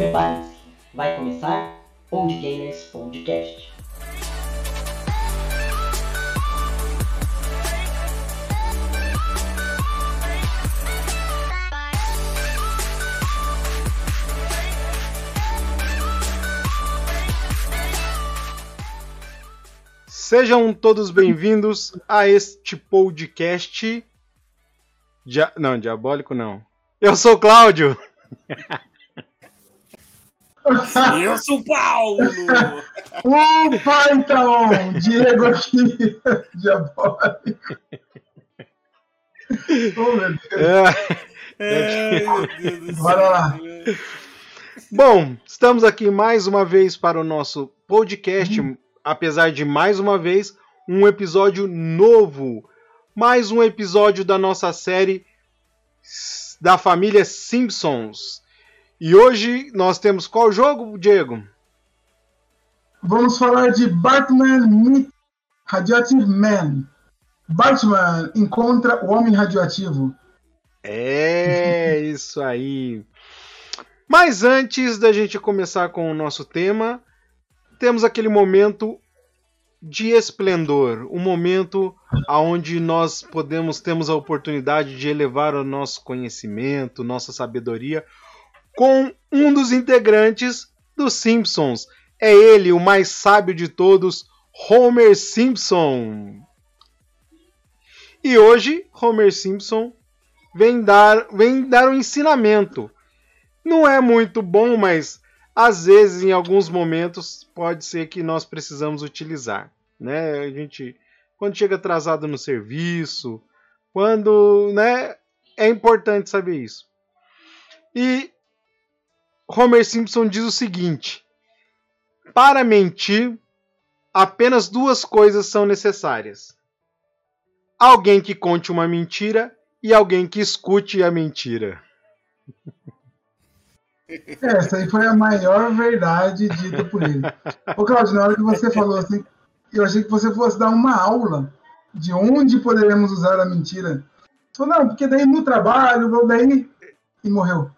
Prepare-se, vai começar Old Gamers Podcast. Sejam todos bem-vindos a este podcast. Dia... Não, diabólico não. Eu sou o Cláudio. Eu sou o Paulo! Opa, então! Diego aqui, diabólico. Oh, meu Deus. É. Ai, meu Deus do céu. Bora lá. Bom, estamos aqui mais uma vez para o nosso podcast, apesar de mais uma vez um episódio novo, mais um episódio da nossa série da família Simpsons. E hoje nós temos qual jogo, Diego? Vamos falar de Batman Meet Radioactive Man. Batman encontra o Homem Radioativo. É isso aí. Mas antes da gente começar com o nosso tema, temos aquele momento de esplendor, um momento aonde nós podemos temos a oportunidade de elevar o nosso conhecimento, nossa sabedoria com um dos integrantes dos Simpsons. É ele, o mais sábio de todos, Homer Simpson. E hoje, Homer Simpson vem dar, vem dar um ensinamento. Não é muito bom, mas às vezes, em alguns momentos, pode ser que nós precisamos utilizar. Né? A gente, quando chega atrasado no serviço, quando, né, é importante saber isso. E Homer Simpson diz o seguinte: para mentir, apenas duas coisas são necessárias: alguém que conte uma mentira e alguém que escute a mentira. É, essa aí foi a maior verdade dita por ele. Ô, Claudio, na hora que você falou assim, eu achei que você fosse dar uma aula de onde poderemos usar a mentira. Você não, porque daí no trabalho, daí. E morreu.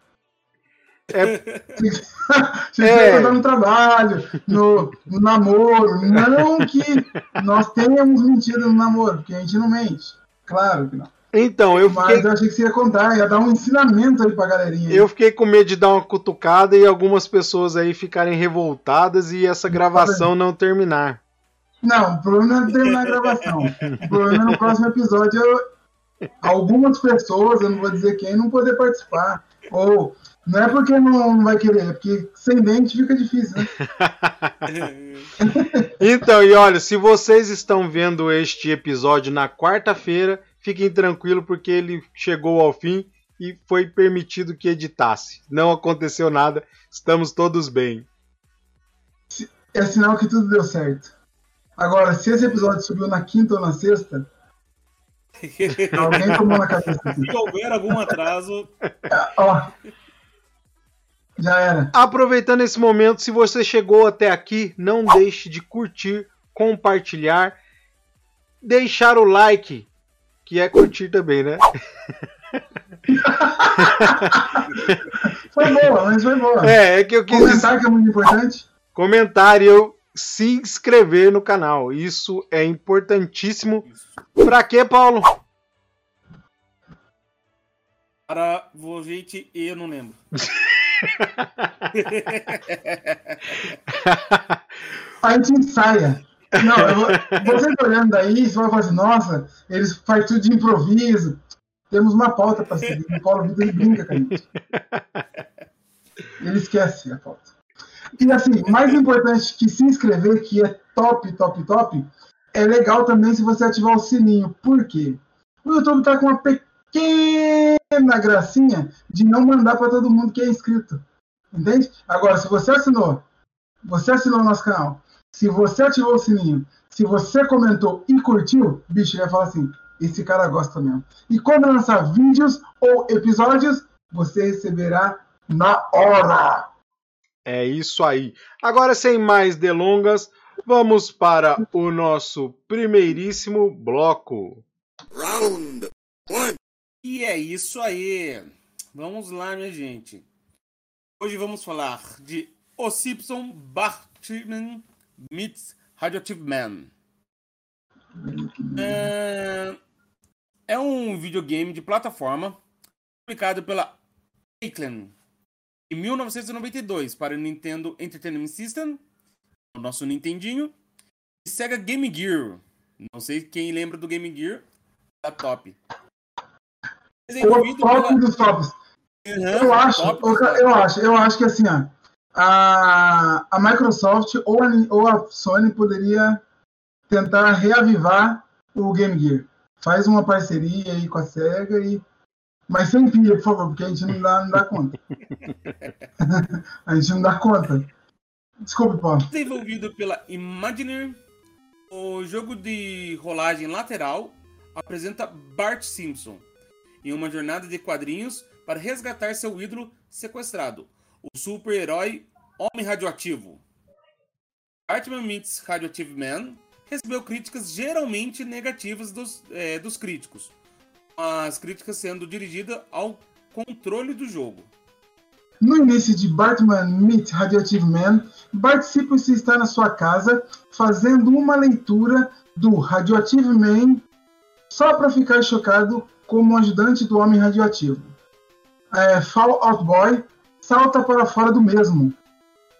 É, Você É. no trabalho, no, no namoro. Não que nós tenhamos mentira no namoro, porque a gente não mente. Claro que não. então, eu Mas fiquei, eu achei que você ia contar, ia dar um ensinamento aí pra galerinha. aí. eu fiquei com medo de dar uma cutucada e algumas pessoas aí ficarem revoltadas e essa gravação não terminar. Não, o problema não é terminar a gravação. O problema é no próximo episódio eu- algumas pessoas, eu não vou dizer quem, não poder participar. Ou não é porque não, não vai querer, é porque sem dente fica difícil, né? Então, e olha, se vocês estão vendo este episódio na quarta-feira, fiquem tranquilos porque ele chegou ao fim e foi permitido que editasse. Não aconteceu nada, estamos todos bem. É sinal que tudo deu certo. Agora, se esse episódio subiu na quinta ou na sexta, alguém tomou na cabeça. Assim. Se houver algum atraso, Ó, já era. Aproveitando esse momento, se você chegou até aqui, não deixe de curtir, compartilhar, deixar o like, que é curtir também, né? Foi boa, mas foi boa. É, é que eu quis Comentar que é muito importante. comentar eu se inscrever no canal. Isso é importantíssimo. Pra quê, Paulo? para o gente, eu não lembro. a gente ensaia. Não, você olhando daí, você vai falar assim, nossa, eles fazem tudo de improviso. Temos uma pauta para seguir. O Paulo Vitor ele brinca com a gente. Ele esquece a pauta. E assim, mais importante que se inscrever, que é top, top, top, é legal também se você ativar o sininho. Por quê? O YouTube tá com uma pequena gracinha de não mandar para todo mundo que é inscrito. Entende? Agora, se você assinou, você assinou o nosso canal, se você ativou o sininho, se você comentou e curtiu, bicho, vai falar assim: esse cara gosta mesmo. E quando lançar vídeos ou episódios, você receberá na hora. É isso aí. Agora, sem mais delongas, vamos para o nosso primeiríssimo bloco. E é isso aí. Vamos lá, minha gente. Hoje vamos falar de O Simpson Bartman meets Radioactive Man. É... é um videogame de plataforma publicado pela Aitken em 1992 para o Nintendo Entertainment System, o nosso Nintendinho, e Sega Game Gear. Não sei quem lembra do Game Gear, tá top. Desenvolvido top dos tops. Uhum, Eu acho, top eu, acho, eu acho que assim, ó, a, a Microsoft ou a, ou a Sony poderia tentar reavivar o Game Gear. Faz uma parceria aí com a SEGA e. Mas sem pilha, por favor, porque a gente não dá, não dá conta. a gente não dá conta. Desculpe, Paulo. Desenvolvido pela Imagineer, o jogo de rolagem lateral apresenta Bart Simpson em uma jornada de quadrinhos para resgatar seu ídolo sequestrado, o super-herói Homem Radioativo. Batman Meets Radioactive Man recebeu críticas geralmente negativas dos, eh, dos críticos, as críticas sendo dirigidas ao controle do jogo. No início de Batman Meet Radioactive Man, Bart Simpson está na sua casa fazendo uma leitura do Radioactive Man só para ficar chocado como ajudante do Homem Radioativo. É, Fall Out Boy salta para fora do mesmo.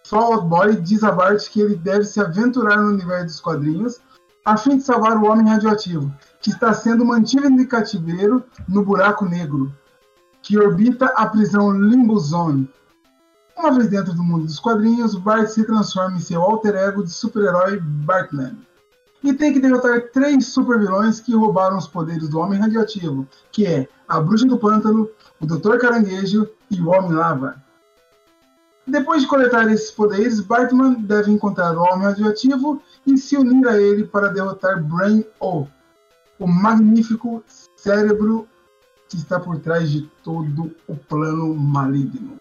Fall Out Boy diz a Bart que ele deve se aventurar no universo dos quadrinhos a fim de salvar o Homem Radioativo, que está sendo mantido em cativeiro no buraco negro que orbita a prisão Limbo Zone. Uma vez dentro do mundo dos quadrinhos, Bart se transforma em seu alter ego de super-herói Bartman. E tem que derrotar três supervilões que roubaram os poderes do Homem Radioativo, que é a Bruxa do Pântano, o Dr. Caranguejo e o Homem Lava. Depois de coletar esses poderes, Batman deve encontrar o Homem Radioativo e se unir a ele para derrotar Brain O, o magnífico cérebro que está por trás de todo o plano maligno.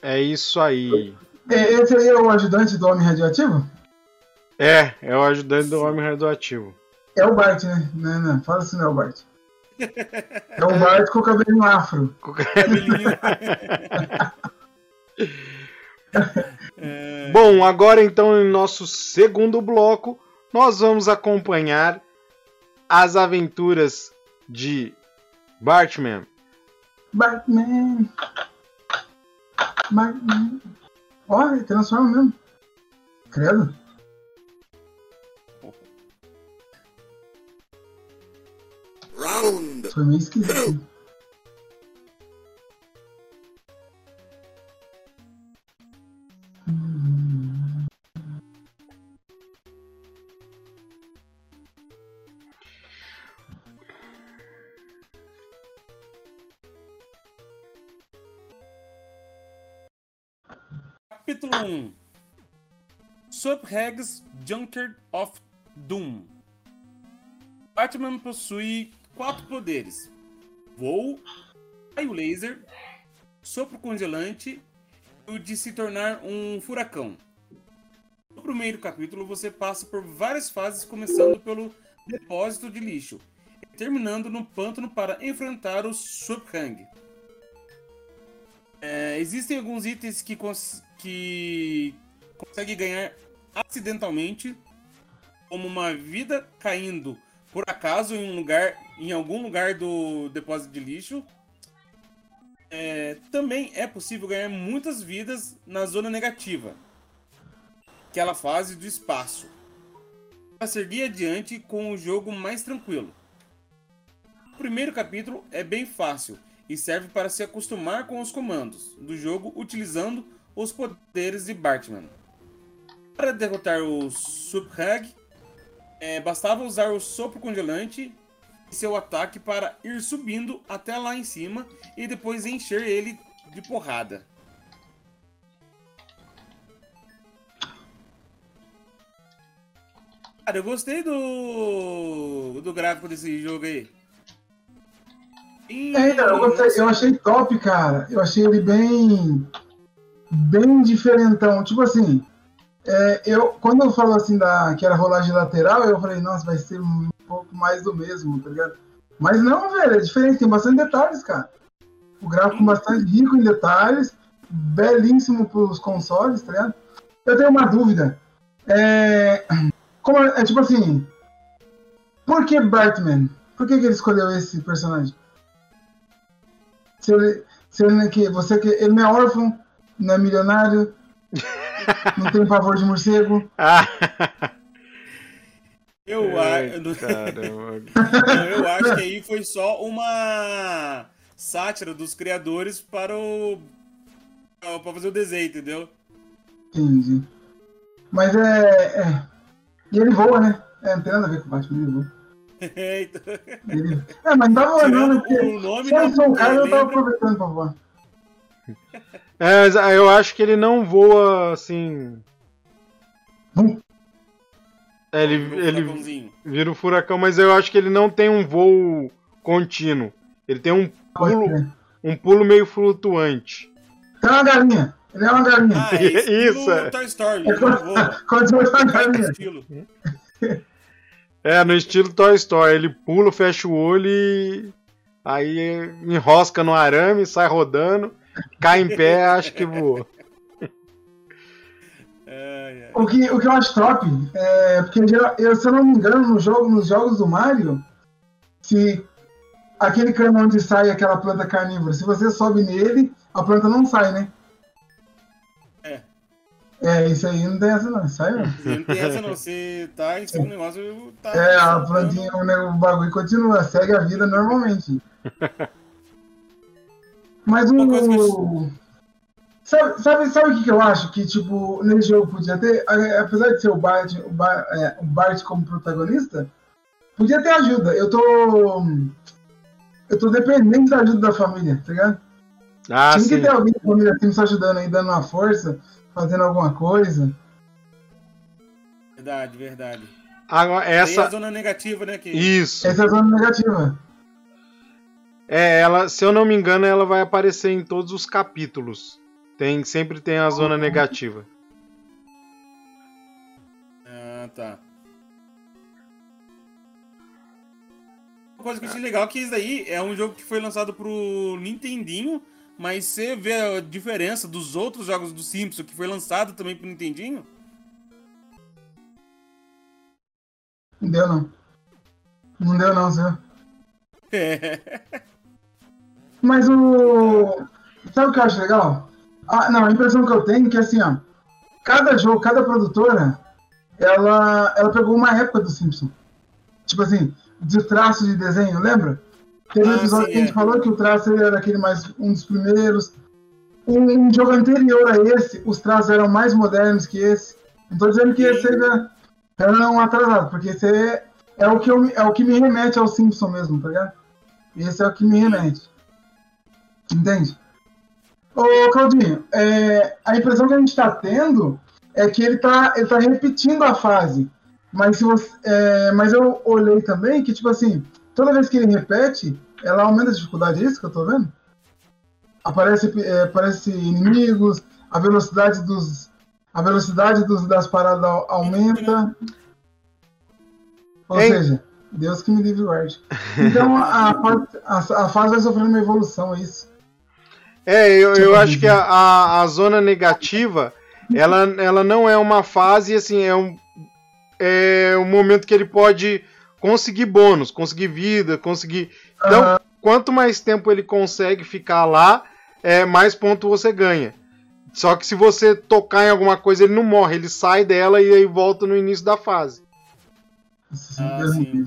É isso aí. Esse aí é o ajudante do Homem Radioativo? É, é o ajudante do Homem Radioativo. É o Bart, né? Não, não, fala assim, não é o Bart. É o Bart com o cabelinho afro. Cabelinho. É, Bom, agora então em nosso segundo bloco, nós vamos acompanhar as aventuras de Bartman. Batman. Batman. Ó, ele transforma mesmo. Credo. Round Foi meio esquisito. Capítulo 1 Subhags Junker of Doom Batman possui quatro poderes: voo, raio laser, sopro congelante e o de se tornar um furacão. No primeiro capítulo, você passa por várias fases, começando pelo depósito de lixo, e terminando no pântano para enfrentar o Subhang. É, existem alguns itens que, cons que consegue ganhar acidentalmente, como uma vida caindo por acaso em um lugar, em algum lugar do depósito de lixo. É, também é possível ganhar muitas vidas na zona negativa, aquela fase do espaço, para seguir adiante com o jogo mais tranquilo. O primeiro capítulo é bem fácil e serve para se acostumar com os comandos do jogo utilizando os poderes de Bartman. Para derrotar o Subhag, é, bastava usar o sopro congelante e seu ataque para ir subindo até lá em cima e depois encher ele de porrada. Cara, eu gostei do, do gráfico desse jogo aí. É, então, eu, gostei, eu achei top, cara. Eu achei ele bem. bem diferentão. Tipo assim, é, eu, quando eu falo assim da, que era rolagem lateral, eu falei, nossa, vai ser um pouco mais do mesmo, tá ligado? Mas não, velho, é diferente, tem bastante detalhes, cara. O gráfico bastante rico em detalhes, belíssimo para os consoles, tá ligado? Eu tenho uma dúvida. É, como é, é tipo assim, por que Batman? Por que, que ele escolheu esse personagem? Se ele, se ele, não é que, você que ele não é órfão, não é milionário, não tem pavor de morcego. Eu, ai, a- caramba. eu acho que aí foi só uma sátira dos criadores para o. para fazer o desenho, entendeu? Entendi. Mas é, é. E ele voa, né? É, não tem nada a ver com o Batman, ele voa. Então, Ele... É, mas não tava olhando, Tirando porque o nome, se eu sou um cara, eu tava aproveitando pra voar. É, mas eu acho que ele não voa assim. Hum. É, ele, ele vira o furacão, mas eu acho que ele não tem um voo contínuo. Ele tem um pulo, um pulo meio flutuante. Tem uma galinha. Ele é uma galinha. Ah, é Isso, é. Toy Story. É voa. Quando você vai uma galinha. É, no estilo Toy Story. Ele pula, fecha o olho e. Aí enrosca no arame, sai rodando, cai em pé, acho que ai. O que, o que eu acho top é porque, eu, se eu não me engano, no jogo, nos jogos do Mario, se aquele cano onde sai aquela planta carnívora, se você sobe nele, a planta não sai, né? É. Isso aí não tem essa não, sai não. Não tem essa não, você tá em cima do negócio. Tá É, a plantinha, o, o bagulho continua, segue a vida normalmente. Mas Uma coisa que o. Sabe, sabe, sabe o que, que eu acho? Que, tipo, nesse jogo podia ter, apesar de ser o Bart, o, Bar- é, o Bart como protagonista, podia ter ajuda. Eu tô. Eu tô dependente da ajuda da família, tá ligado? Ah, Tinha sim. que ter alguém da família assim, me ajudando aí, dando uma força, fazendo alguma coisa. Verdade, verdade. Agora, Tem a essa. zona negativa, né? Que... Isso. Essa é a zona negativa. É, ela, se eu não me engano, ela vai aparecer em todos os capítulos. Tem, sempre tem a zona negativa. Ah, tá. Uma coisa que eu achei legal é que isso daí é um jogo que foi lançado pro Nintendinho, mas você vê a diferença dos outros jogos do Simpsons que foi lançado também pro Nintendinho? Não deu não. Não deu não, senhor. É. Mas o. Sabe o que eu acho legal? Ah, não, a impressão que eu tenho é que assim, ó. Cada jogo, cada produtora, ela, ela pegou uma época do Simpson. Tipo assim, de traço de desenho, lembra? Teve um Ah, episódio sim, que a gente é. falou que o traço era aquele mais um dos primeiros. Um, um jogo anterior a esse, os traços eram mais modernos que esse. Não tô dizendo que Sim. esse seja era um atrasado, porque esse é, é, o que eu, me- é o que me remete ao Simpson mesmo, tá ligado? Esse é o que me remete. Entende? Ô, Claudinho, é, a impressão que a gente tá tendo é que ele tá, ele tá repetindo a fase. Mas, se você, é, mas eu olhei também que, tipo assim, toda vez que ele repete, ela aumenta a dificuldade, é isso que eu tô vendo? Aparece, é, aparece inimigos, a velocidade dos. A velocidade dos, das paradas au- aumenta. Ou Hein? seja, Deus que me livre o guarde. Então a, a, a fase vai sofrendo uma evolução, é isso. É, eu, Tipo eu assim, acho que a, a, a zona negativa, ela, ela não é uma fase, assim, é um, é um momento que ele pode conseguir bônus, conseguir vida, conseguir... Então, Aham. quanto mais tempo ele consegue ficar lá, é, mais ponto você ganha. Só que se você tocar em alguma coisa, ele não morre, ele sai dela e aí volta no início da fase. Ah, sim.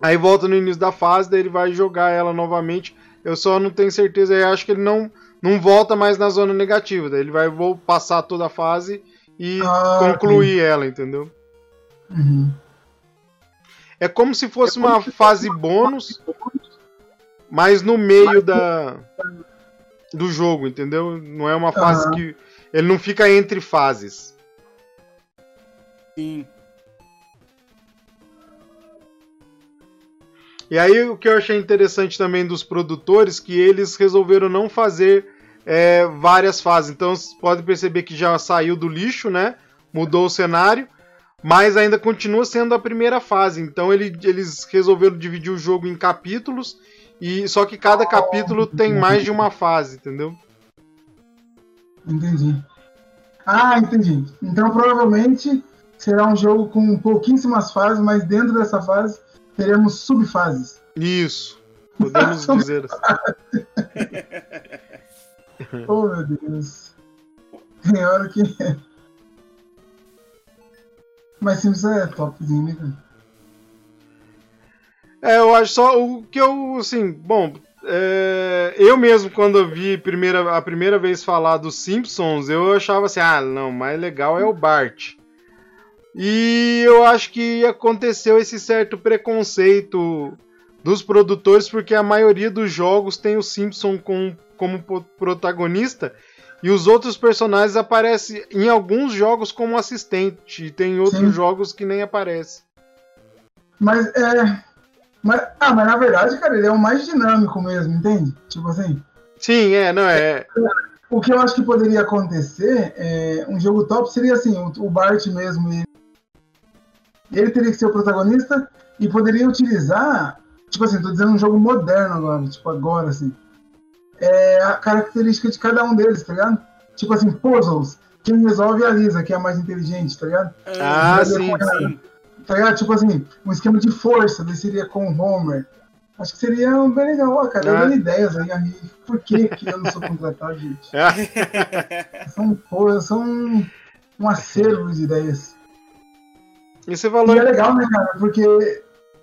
Aí volta no início da fase, daí ele vai jogar ela novamente. Eu só não tenho certeza, eu acho que ele não, não volta mais na zona negativa. Daí ele vai vou passar toda a fase e Ah, concluir ela, entendeu? Uhum. É como se fosse uma fase bônus, mas no meio da do jogo, entendeu? Não é uma fase que ele não fica entre fases. Sim. E aí o que eu achei interessante também dos produtores que eles resolveram não fazer é, várias fases. Então você pode perceber que já saiu do lixo, né? Mudou o cenário, mas ainda continua sendo a primeira fase. Então ele- eles resolveram dividir o jogo em capítulos E só que cada capítulo tem mais de uma fase, entendeu? Entendi. Ah, entendi. Então provavelmente será um jogo com pouquíssimas fases, mas dentro dessa fase teremos subfases. Isso. Podemos dizer assim. Oh meu Deus. Tem hora que. Mas Simpsons é topzinho, né? É, eu acho só o que eu, assim, bom, é, eu mesmo quando eu vi primeira, a primeira vez falar dos Simpsons, eu achava assim, ah, não, mais legal é o Bart. E eu acho que aconteceu esse certo preconceito dos produtores, porque a maioria dos jogos tem o Simpson com, como protagonista e os outros personagens aparecem em alguns jogos como assistente, e tem outros Sim. jogos que nem aparece. Mas é. Mas, ah, mas na verdade, cara, ele é o mais dinâmico mesmo, entende? Tipo assim. Sim, é, não é. O que eu acho que poderia acontecer é um jogo top seria assim, o, o Bart mesmo. Ele, ele teria que ser o protagonista e poderia utilizar, tipo assim, tô dizendo um jogo moderno agora, tipo agora, assim. É a característica de cada um deles, tá ligado? Tipo assim, puzzles. Quem resolve é a Lisa, que é a mais inteligente, tá ligado? Ah, sim, sim. Tá ligado? Tipo assim, um esquema de força, seria com o Homer. Acho que seria bem legal, cara. Ah. dando ideias aí, aí. Por que, que eu não sou contratado, gente? São, pô, são um, um acervo de ideias. E você falou. E é legal, né, cara? Porque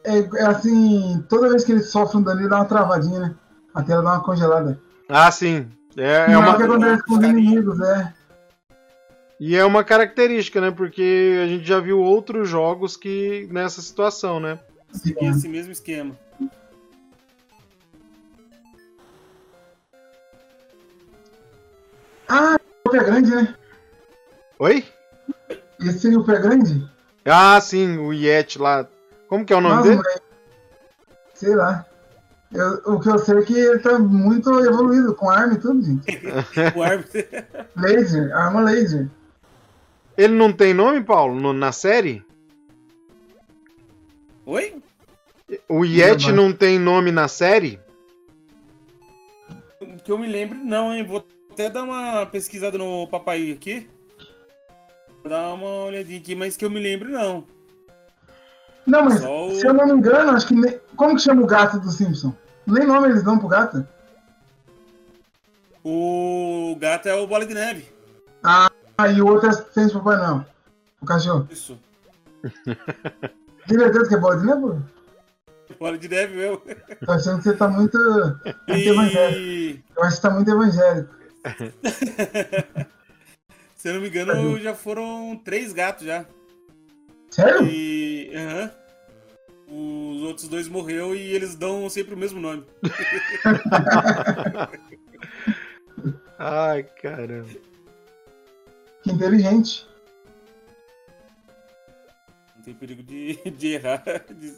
é, é assim, toda vez que ele sofre um dano, ele dá uma travadinha, né? A tela dá uma congelada. Ah, sim. É, é o uma, que acontece com os inimigos, é. e é uma característica, né? Porque a gente já viu outros jogos que nessa situação, né? Seguir esse mesmo esquema. Ah, o pé grande, né? Oi? Esse seria o pé grande? Ah, sim, o Yeti lá. Como que é o nome Nossa, dele? mas- Sei lá. Eu- o que eu sei é que ele tá muito evoluído, com arma e tudo, gente. O árbitro. Laser, arma laser. Ele não tem nome, Paulo, no- na série? Oi? O Yeti não tem nome na série? Que eu me lembro, não, hein? Vou até dar uma pesquisada no papai aqui. Vou dar uma olhadinha aqui, mas que eu me lembro, não. Não, mas Só se eu não me engano, acho que. nem- Como que chama o gato do Simpson? Nem nome eles dão pro gato? O gato é o Bola de Neve. Ah, e o outro é do Papai Noel. O cachorro. Isso. De verdade que é bola de neve? Bola de Neve, meu. Tô achando que você tá muito. muito evangélico. Eu acho que você tá muito evangélico. Se eu não me engano, já foram três gatos já. Sério? E. aham. Os outros dois morreu e eles dão sempre o mesmo nome. Ai, caramba. Que inteligente. Não tem perigo de, de errar. De-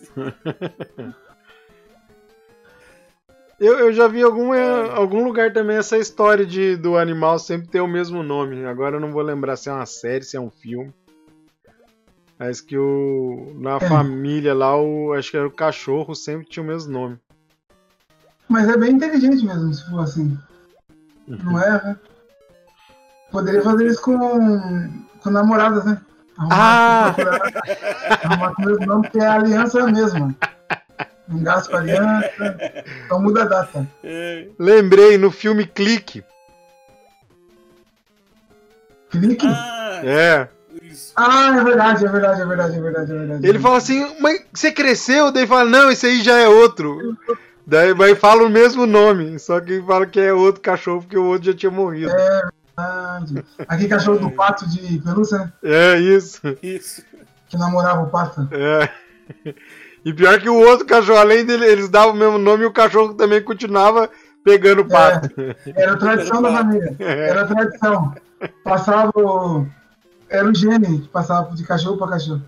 Eu, eu já vi algum, eh, algum lugar também essa história de, do animal sempre ter o mesmo nome. Agora eu não vou lembrar se é uma série, se é um filme. Mas que o. Na É. família lá, o, acho que era o cachorro sempre tinha o mesmo nome. Mas é bem inteligente mesmo, se for assim. Não é, né? Poderia fazer isso com, com namoradas, né? Ah! procurar- Arrumar com o mesmo nome, porque é a aliança mesma. Não gasta com aliança. Então muda a data. É, Lembrei no filme Clique. Clique? Ah, É. isso. Ah, é verdade, é verdade, é verdade, é verdade, é verdade. Ele fala assim, mas você cresceu? Daí fala, não, esse aí já é outro. Daí vai fala o mesmo nome, só que fala que é outro cachorro porque o outro já tinha morrido. Verdade. Aquele cachorro do pato de pelúcia, né? É, isso. Isso. Que namorava o pato. É. E pior que o outro cachorro, além dele, eles davam o mesmo nome e o cachorro também continuava pegando o pato. Era a tradição da família. Era a tradição. Passava o. Era o gene que passava de cachorro pra cachorro.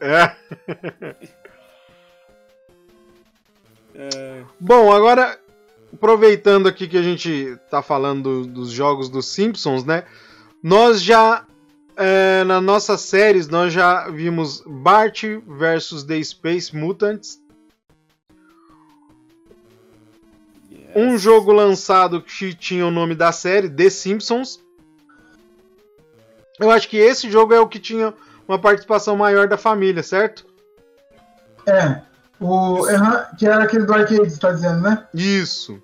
É. É, Bom, agora aproveitando aqui que a gente tá falando do- dos jogos dos Simpsons, né? Nós já é, nas nossas séries nós já vimos Bart versus The Space Mutants. um jogo lançado que tinha o nome da série, The Simpsons. Eu acho que esse jogo é o que tinha uma participação maior da família, certo? É. O, que era aquele do arcade, você tá dizendo, né? Isso.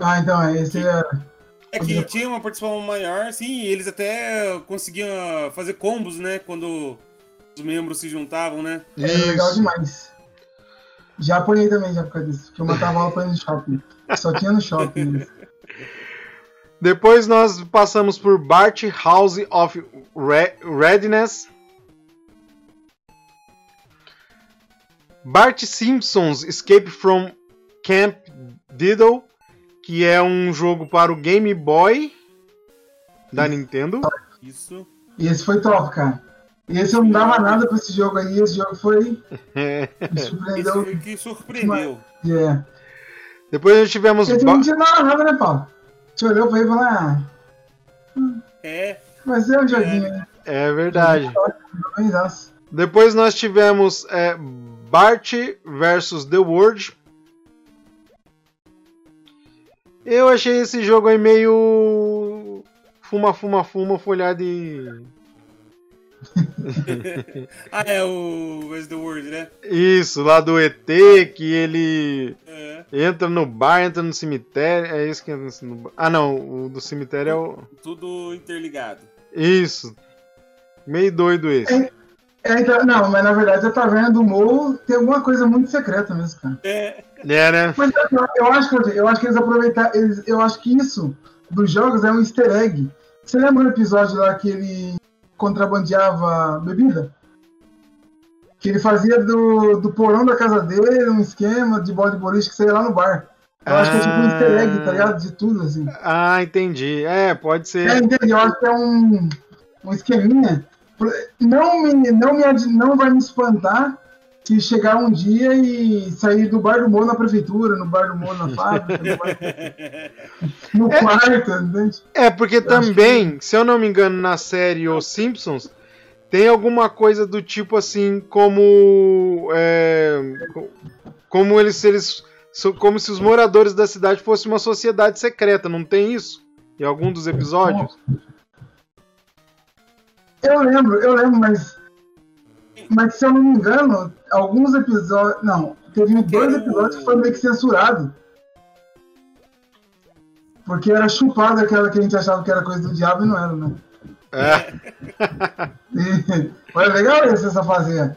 Ah, então, é, esse é. É que tinha uma participação maior, sim, e eles até conseguiam fazer combos, né? Quando os membros se juntavam, né? É legal Isso. demais. Já apanhei também, já por causa disso. Porque eu matava aula pra ir no shopping. Só tinha no shopping. Depois nós passamos por Bart House of Re- Readiness. Bart Simpsons Escape from Camp Diddle, que é um jogo para o Game Boy da Nintendo. Isso. E esse foi top, cara. E esse eu não dava nada pra esse jogo aí. Esse jogo foi. Me Esse surpreendeu. foi que surpreendeu. É. Depois nós tivemos Esse Ba- não tinha nada, nada, né, Paulo? A gente olhou pra ele e falou: ah, É, vai ser um joguinho aí. É verdade. Depois nós tivemos é, Bart versus The World. Eu achei esse jogo aí meio. Fuma, fuma, fuma, folhado de. Ah, é o Where's the World, né? Isso, lá do ET, que ele É. entra no bar, entra no cemitério. É isso que entra no bar. Ah, não, o do cemitério é o. Tudo interligado. Isso. Meio doido esse. É, então, não, mas na verdade a taverna do Mo tem alguma coisa muito secreta mesmo, cara. É, É, né? Mas eu, eu acho que eu acho que eles aproveitaram. Eles, eu acho que isso dos jogos é um easter egg. Você lembra do episódio lá que ele contrabandeava bebida? Que ele fazia do, do porão da casa dele um esquema de bola de boliche que saía lá no bar. Eu acho que é tipo um easter egg, tá ligado? De tudo, assim. Ah, entendi. É, pode É, ser. entendi. Eu acho que é um, um esqueminha. Não, me, não, me, não vai me espantar se chegar um dia e sair do bar do Mo na prefeitura, no bar do Mo na fábrica, no, bar- no quarto, entende? É, porque também, se eu não me engano, na série Os Simpsons, tem alguma coisa do tipo assim, como. é, co- como eles, eles. Como se os moradores da cidade fossem uma sociedade secreta, não tem isso? Em algum dos episódios? Eu lembro, eu lembro, mas. Mas se eu não me engano, alguns episódios. Não, teve dois episódios que foi meio que censurado. Porque era chupada aquela que a gente achava que era coisa do diabo e não era, né? É. E, Olha, legal essa, essa fase. É,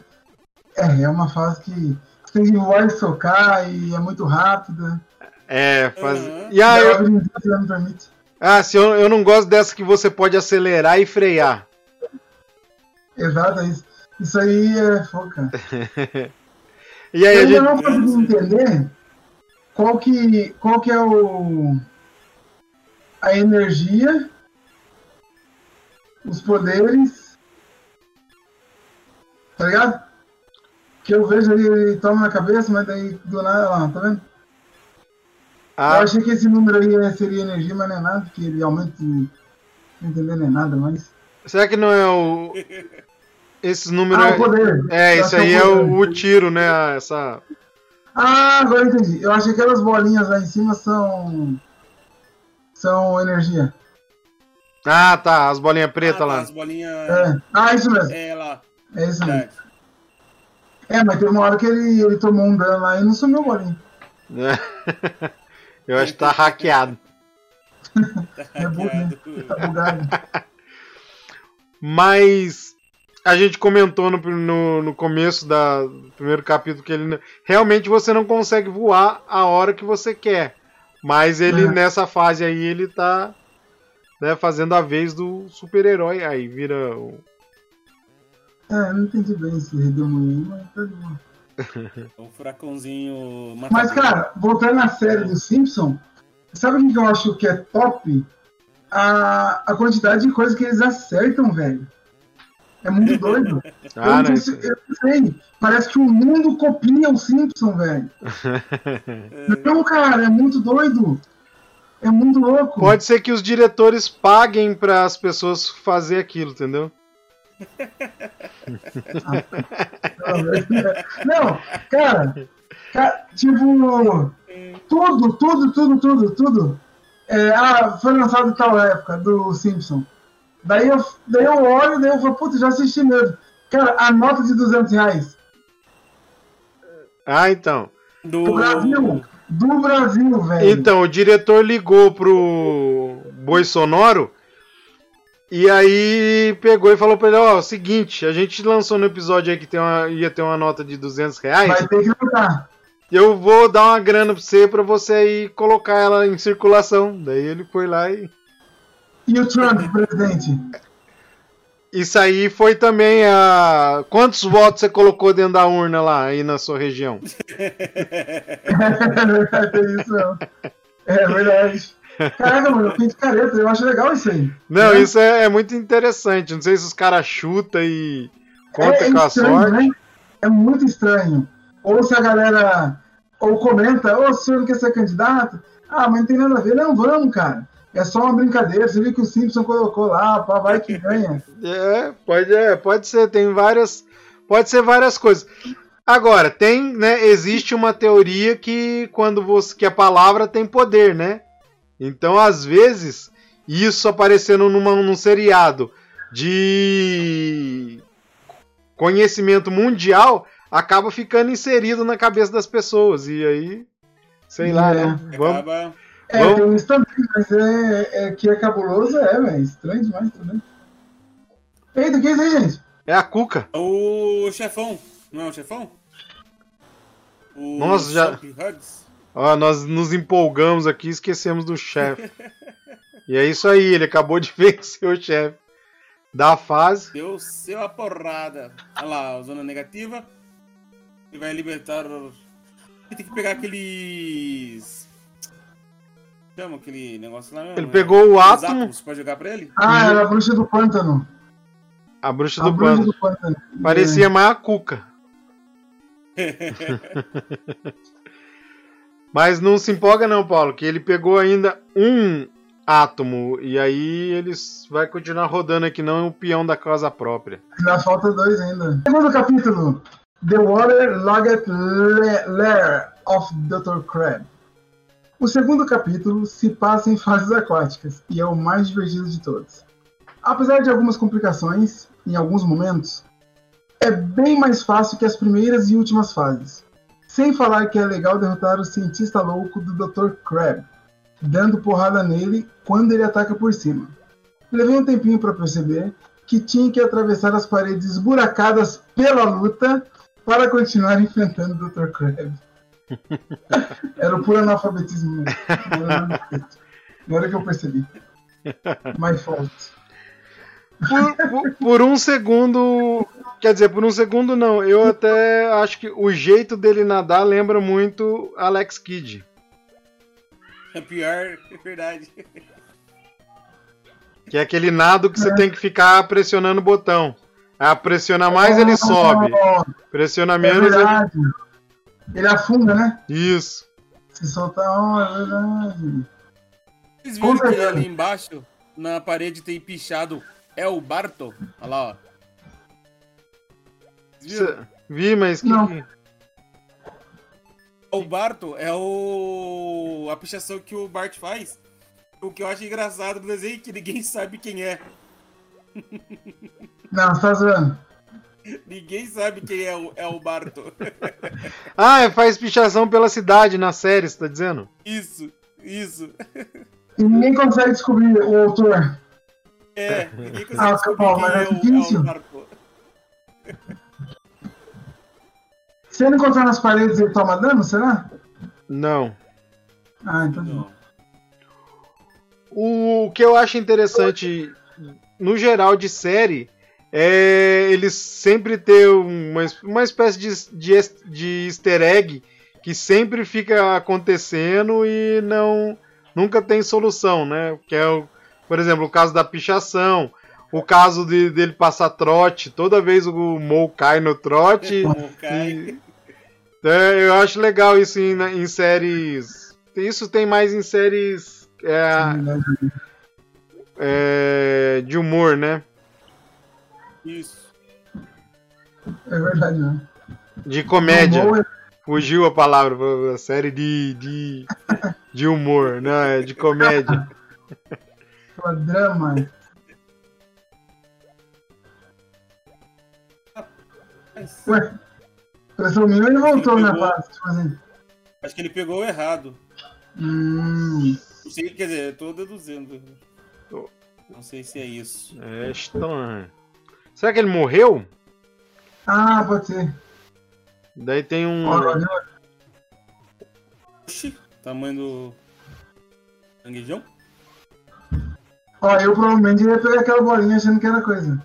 É, é uma fase que você tem que voar e socar e é muito rápida. É, faz... Uhum. E ah, a eu... permite. ah se eu, eu não gosto dessa que você pode acelerar e frear. Exato, é isso. Isso aí é foca. E aí Eu gente. não consegui entender qual que, qual que é o a energia, os poderes, tá ligado? Que eu vejo ele, ele toma na cabeça, mas daí do nada lá, tá vendo? Ah, Eu achei que esse número aí seria energia, mas não é nada, porque ele aumenta não entender nem nada mais. será que não é o. Esses números. Ah, o poder. É, Eu isso que aí é o, o tiro, né? ah, Essa. Ah, agora eu entendi. Eu achei que aquelas bolinhas lá em cima são. são energia. Ah, tá, as bolinhas Ah, pretas tá, lá. As bolinhas. É. Ah, isso mesmo. É lá. É isso mesmo. Verdade. É, mas teve uma hora que ele, ele tomou um dano lá e não sumiu a bolinha. Eu acho que tá hackeado. É bug, né? Tá bugado. Mas a gente comentou no, no, no começo da, do primeiro capítulo que ele realmente você não consegue voar a hora que você quer. Mas ele É. nessa fase aí ele tá né, fazendo a vez do super-herói. Aí vira o- É, não entendi bem esse redemoinho, mas tá de boa. O furacãozinho matador. Mas, cara, voltando na série do Simpson, sabe o que que eu acho que é top? A, a quantidade de coisas que eles acertam, velho. É muito doido. eu, Ah, não sei. Parece que o mundo copia o Simpson, velho. Não, cara, é muito doido. É muito louco. Pode ser que os diretores paguem para as pessoas fazer aquilo, entendeu? Não, cara, ca- tipo, Tudo, tudo, tudo, tudo, tudo. É, ah, foi lançado em tal época, do Simpson. Daí eu, daí eu olho, daí eu falo, puta, já assisti mesmo. Cara, a nota de 200 reais. Ah, então. Do Do Brasil. Do Brasil, velho. Então, o diretor ligou pro Boi Sonoro e aí pegou e falou pra ele, ó, o seguinte, a gente lançou no episódio aí que tem uma- ia ter uma nota de 200 reais, Vai ter que lutar. eu vou dar uma grana pra você, pra você aí colocar ela em circulação. Daí ele foi lá e... E o Trump, presidente? Isso aí foi também a... Quantos votos você colocou dentro da urna lá, aí na sua região? é verdade, é isso mesmo. É verdade. Caraca, mano, eu fiz careta, eu acho legal isso aí. Não, Né? isso é, é muito interessante. Não sei se os caras chutam e conta é, com a estranho, sorte. né? É muito estranho. Ou se a galera ou comenta, ô, o senhor não quer ser candidato? Ah, mas não tem nada a ver. Não, vamos, cara. É só uma brincadeira. Você viu que o Simpson colocou lá, pá, vai que ganha. É, pode, é, pode ser, tem várias. Pode ser várias coisas. Agora, tem, né? Existe uma teoria que quando você. que a palavra tem poder, né? Então, às vezes, isso aparecendo numa, num seriado de conhecimento mundial acaba ficando inserido na cabeça das pessoas. E aí, sei lá, É. né? Vamos, Acaba. É, Bom. tem isso também, mas é, é que é cabuloso, é, velho. Estranho demais também. Eita, que é isso aí, gente? é a Cuca. O chefão. Não é o chefão? O Nossa, já-. Ó, nós nos empolgamos aqui e esquecemos do chefe. e é isso aí, ele acabou de vencer o chefe da fase. Deu seu a porrada. Olha lá, zona negativa. E vai libertar. o- Tem que pegar aqueles. Chama aquele negócio lá mesmo? Ele é? pegou o átomo, átomos pra jogar pra ele? Ah, era a bruxa do pântano. a bruxa A do bruxa pano. do pântano. Parecia mais a Cuca. Mas não se empolga não, Paulo, que ele pegou ainda um átomo e aí eles vai continuar rodando aqui não o peão da casa própria. Ainda falta dois ainda. Segundo capítulo: The Water-Logged La- Lair of Dr. Crab. O segundo capítulo se passa em fases aquáticas e é o mais divertido de todos. Apesar de algumas complicações, em alguns momentos, é bem mais fácil que as primeiras e últimas fases. Sem falar que é legal derrotar o cientista louco do Dr. Crab, dando porrada nele quando ele ataca por cima. Levei um tempinho para perceber que tinha que atravessar as paredes esburacadas pela luta para continuar enfrentando o Dr. Crab. Era o puro analfabetismo. Na hora que eu percebi. My fault. Por, por- por um segundo, quer dizer, por um segundo não, eu até acho que o jeito dele nadar lembra muito Alex Kidd. É pior, é verdade. Que é aquele nado que você tem que ficar pressionando o botão. Ah, pressiona mais, ele sobe. Oh, Pressiona é menos, ele... Ele afunda, né? Isso. Se soltar, oh, é verdade. Vocês Com viram que certeza. ali embaixo, na parede, tem pichado É o Barto? Olha lá, ó. Vocês viram? Cê- Vi, mas que... Não. O Barto é o a pichação que o Bart faz. O que eu acho engraçado do desenho é que ninguém sabe quem é. Não, você tá zoando. Ninguém sabe quem é o, é o Barto. Ah, é, faz pichação pela cidade na série, você tá dizendo? Isso, isso. E ninguém consegue descobrir o autor. É, ninguém consegue Ah, descobrir Paulo, quem mas é é, o, é difícil. o Barto. Se ele encontrar nas paredes, ele toma dano, será? Não. Ah, então. tá. Não. O que eu acho interessante, no geral, de série, é eles sempre ter uma, uma espécie de, de, de easter egg que sempre fica acontecendo e não nunca tem solução, né? Que é, o, por exemplo, o caso da pichação, o caso de, dele passar trote, toda vez o Mo cai no trote. E- é, eu acho legal isso em, em séries. Isso tem mais em séries é, é, de humor, né? Isso. É verdade, né? De comédia. É- Fugiu a palavra, a série de, de, de humor, né? De comédia. Fala, drama. Ué, presumindo ele voltou na fase. Tipo assim. Acho que ele pegou errado. Hum, Não sei, quer dizer, eu tô deduzindo. Não sei se é isso. É estranho. Será que ele morreu? ah, pode ser. Daí tem um. Olha, Oxi, tamanho do. Canguejão? Ó, eu provavelmente ia pegar aquela bolinha achando que era coisa.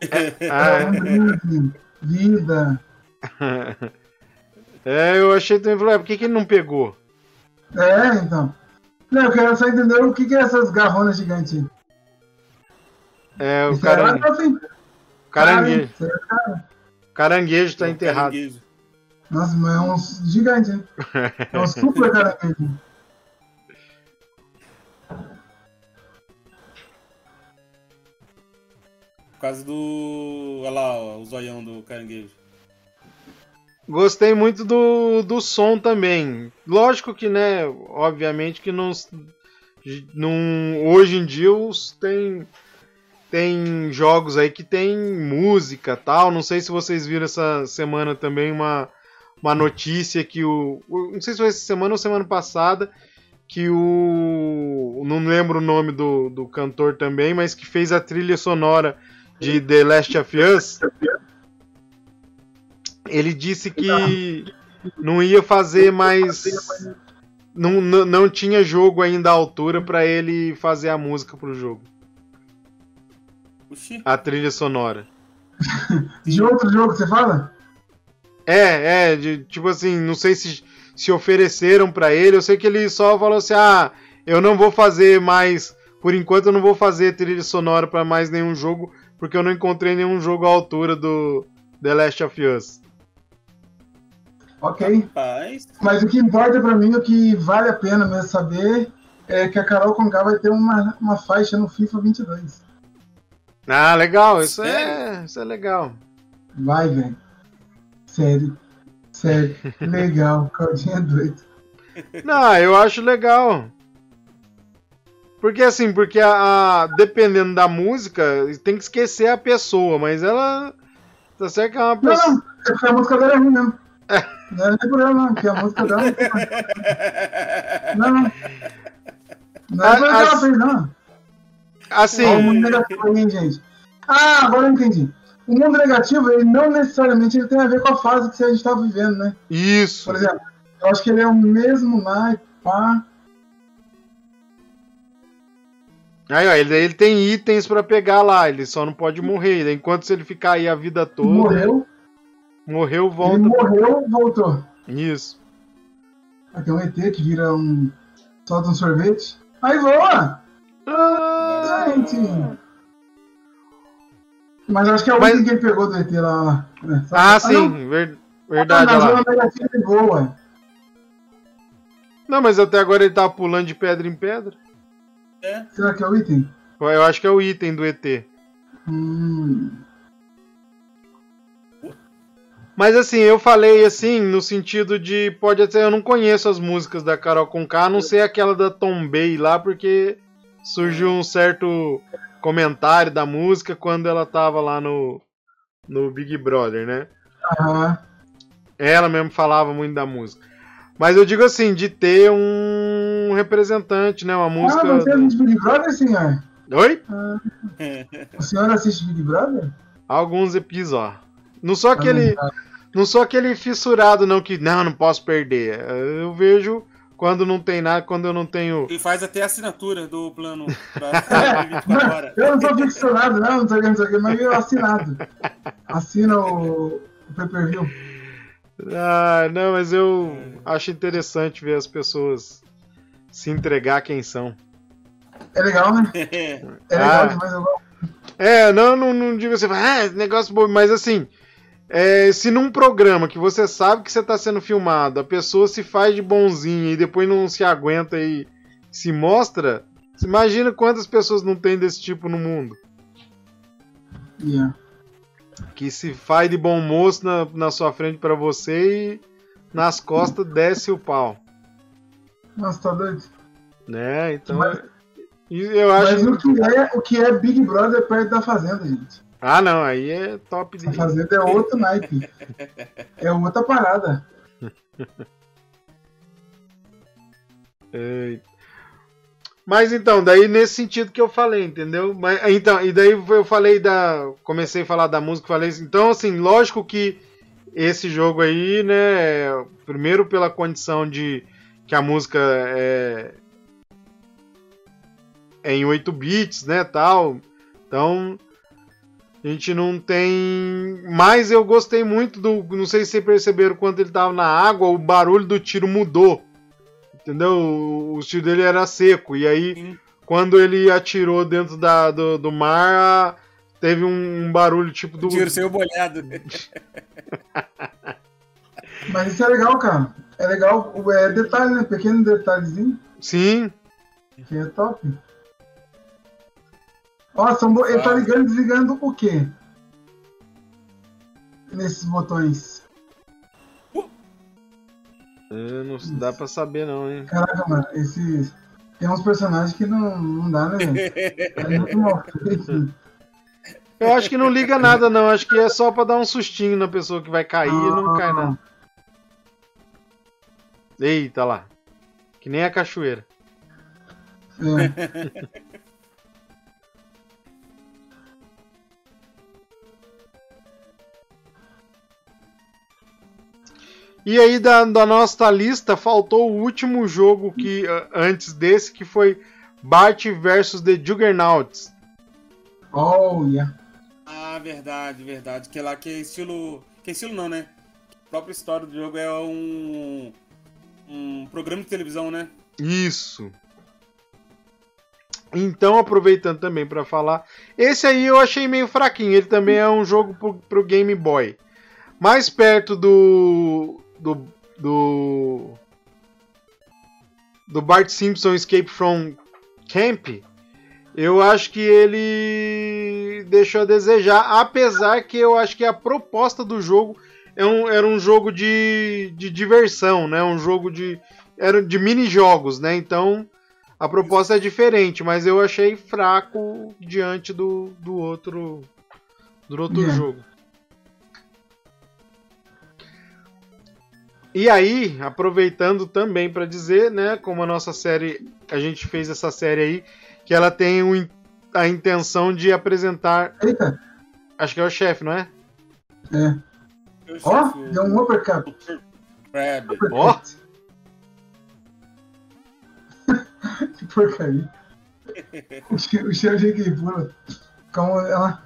Ah, Vida, vida. é, eu achei também. Falei, "Ah, por que, que ele não pegou? É, então. Não, eu quero só entender o que, que é essas garronas gigantes. É, o Isso é carangue... caranguejo. É cara. Caranguejo tá enterrado. Caranguejo. Nossa, mas é um gigante, hein? É um super caranguejo. Por causa do. Olha lá, ó, o zoião do caranguejo. Gostei muito do, do som também. Lógico que, né, obviamente que não, não hoje em dia os tem tem jogos aí que tem música, tal. Não sei se vocês viram essa semana também uma uma notícia que o, não sei se foi essa semana ou semana passada que o não lembro o nome do, do cantor também, mas que fez a trilha sonora de The Last of Us. Ele disse que não ia fazer mais. Não, não, não tinha jogo ainda à altura pra ele fazer a música pro jogo. Oxi. A trilha sonora. De outro jogo, você fala? É, é, de- tipo assim, não sei se, se ofereceram pra ele. Eu sei que ele só falou assim: ah, eu não vou fazer mais. Por enquanto eu não vou fazer trilha sonora pra mais nenhum jogo, porque eu não encontrei nenhum jogo à altura do The Last of Us. Ok. Rapaz. Mas o que importa pra mim, o que vale a pena mesmo saber, é que a Carol Conká vai ter uma, uma faixa no FIFA 22. Ah, legal, isso é, isso é legal. Vai, velho. Sério. Sério. Legal. Claudinha é doido. Não, eu acho legal. Porque assim, porque a, a- dependendo da música, tem que esquecer a pessoa, mas ela tá certo que é uma Não, pessoa. não. É porque a música dela é ruim mesmo. Não é por ela, não. Porque a música dela não. Não, não. Não é por A- ela as- fez, não. Assim, Ó, o mundo negativo aí, gente. Ah, agora eu entendi. O mundo negativo, ele não necessariamente ele tem a ver com a fase que a gente tá vivendo, né? isso. Por exemplo, eu acho que ele é o mesmo naipe, pá. Aí, ó, ele, ele tem itens pra pegar lá, ele só não pode morrer. Enquanto se ele ficar aí a vida toda, Morreu, morreu, ele volta. morreu, voltou. Isso. Aí tem um ET que vira um. solta um sorvete. Aí voa! Ah, Gente! Mas acho que é o Mas- item que ele pegou do ET lá. né? Ah, não. sim, ver- Ah, verdade. na olha lá. zona negativa ele voa. Não, mas até agora ele tava pulando de pedra em pedra. É. Será que é o item? Eu acho que é o item do ET. Hum. Mas assim, eu falei assim, no sentido de. Pode até. Eu não conheço as músicas da Carol Conká, a não sei aquela da Tombay lá, porque surgiu um certo comentário da música quando ela tava lá no, no Big Brother, né? Ah, Ela mesmo falava muito da música. Mas eu digo assim, de ter um representante, né? Uma música. ah você assiste Big Brother, senhor? Oi? O senhor assiste Big Brother? Alguns episódios. Não sou aquele. Ah, Não sou aquele fissurado, não, que não, não posso perder. Eu vejo quando não tem nada, quando eu não tenho. Ele faz até a assinatura do plano pra 24 horas. Eu não sou ficcionado, não, não sei o que, não sei o que, mas eu assinado. Assina o, o pay-per-view. Ah, não, mas eu acho interessante ver as pessoas se entregar quem são. É legal, né? É. É legal Ah. demais, eu gosto. É, não, não, não digo assim, ah, negócio bom, mas assim, é, se num programa que você sabe que você está sendo filmado, a pessoa se faz de bonzinha e depois não se aguenta e se mostra, você imagina quantas pessoas não tem desse tipo no mundo. Yeah. Que se faz de bom moço na, na sua frente pra você e nas costas desce o pau. Nossa, tá doido. Né? Então. Mas- eu acho. Mas o que, é, o que é Big Brother perto da Fazenda, gente? Ah, não, aí é top de. A Fazenda é outro naipe. É outra parada. É. Mas então, daí nesse sentido que eu falei, entendeu? Mas, então, e daí eu falei da. Comecei a falar da música, falei assim. Então, assim, lógico que esse jogo aí, né? Primeiro pela condição de que a música é. É em 8 bits, né? Tal. Então. A gente não tem. Mas eu gostei muito do. Não sei se vocês perceberam quando ele tava na água, o barulho do tiro mudou. Entendeu? O, o tiro dele era seco. E aí, Sim. quando ele atirou dentro da, do, do mar, teve um, um barulho tipo do. O tiro saiu bolhado. Mas isso é legal, cara. É legal. É detalhe, né? Pequeno detalhezinho. Sim. Que é top. Ó, são bo- ele tá ligando e desligando o quê? Nesses botões. É, não dá pra saber, não, hein? Caraca, mano, esses. Tem uns personagens que não, não dá, né, velho? É muito mal. Eu acho que não liga nada, não. Acho que é só pra dar um sustinho na pessoa que vai cair e não cai, não. Eita lá. Que nem a cachoeira. É. E aí, da, da nossa lista, faltou o último jogo que antes desse, que foi Bart vs The Juggernauts. Oh, yeah. Ah, verdade, verdade. Que lá que é estilo. Que é estilo não, né? A própria história do jogo é um. Um programa de televisão, né? Isso. Então, aproveitando também para falar, esse aí eu achei meio fraquinho. Ele também é um jogo pro, pro Game Boy. Mais perto do do do do Bart Simpson Escape from Camp, eu acho que ele deixou a desejar, apesar que eu acho que a proposta do jogo é um, era um jogo de, de diversão, né? Um jogo de era de mini jogos, né? Então a proposta é diferente, mas eu achei fraco diante do, do outro do outro Yeah. jogo. E aí, aproveitando também para dizer, né, como a nossa série, a gente fez essa série aí, que ela tem in- a intenção de apresentar, Eita, acho que é o chefe, não é? é. Ó, chefe, deu um uppercut. Crab. Ó. que porcaria. O che- O chefe que pula. Como ela.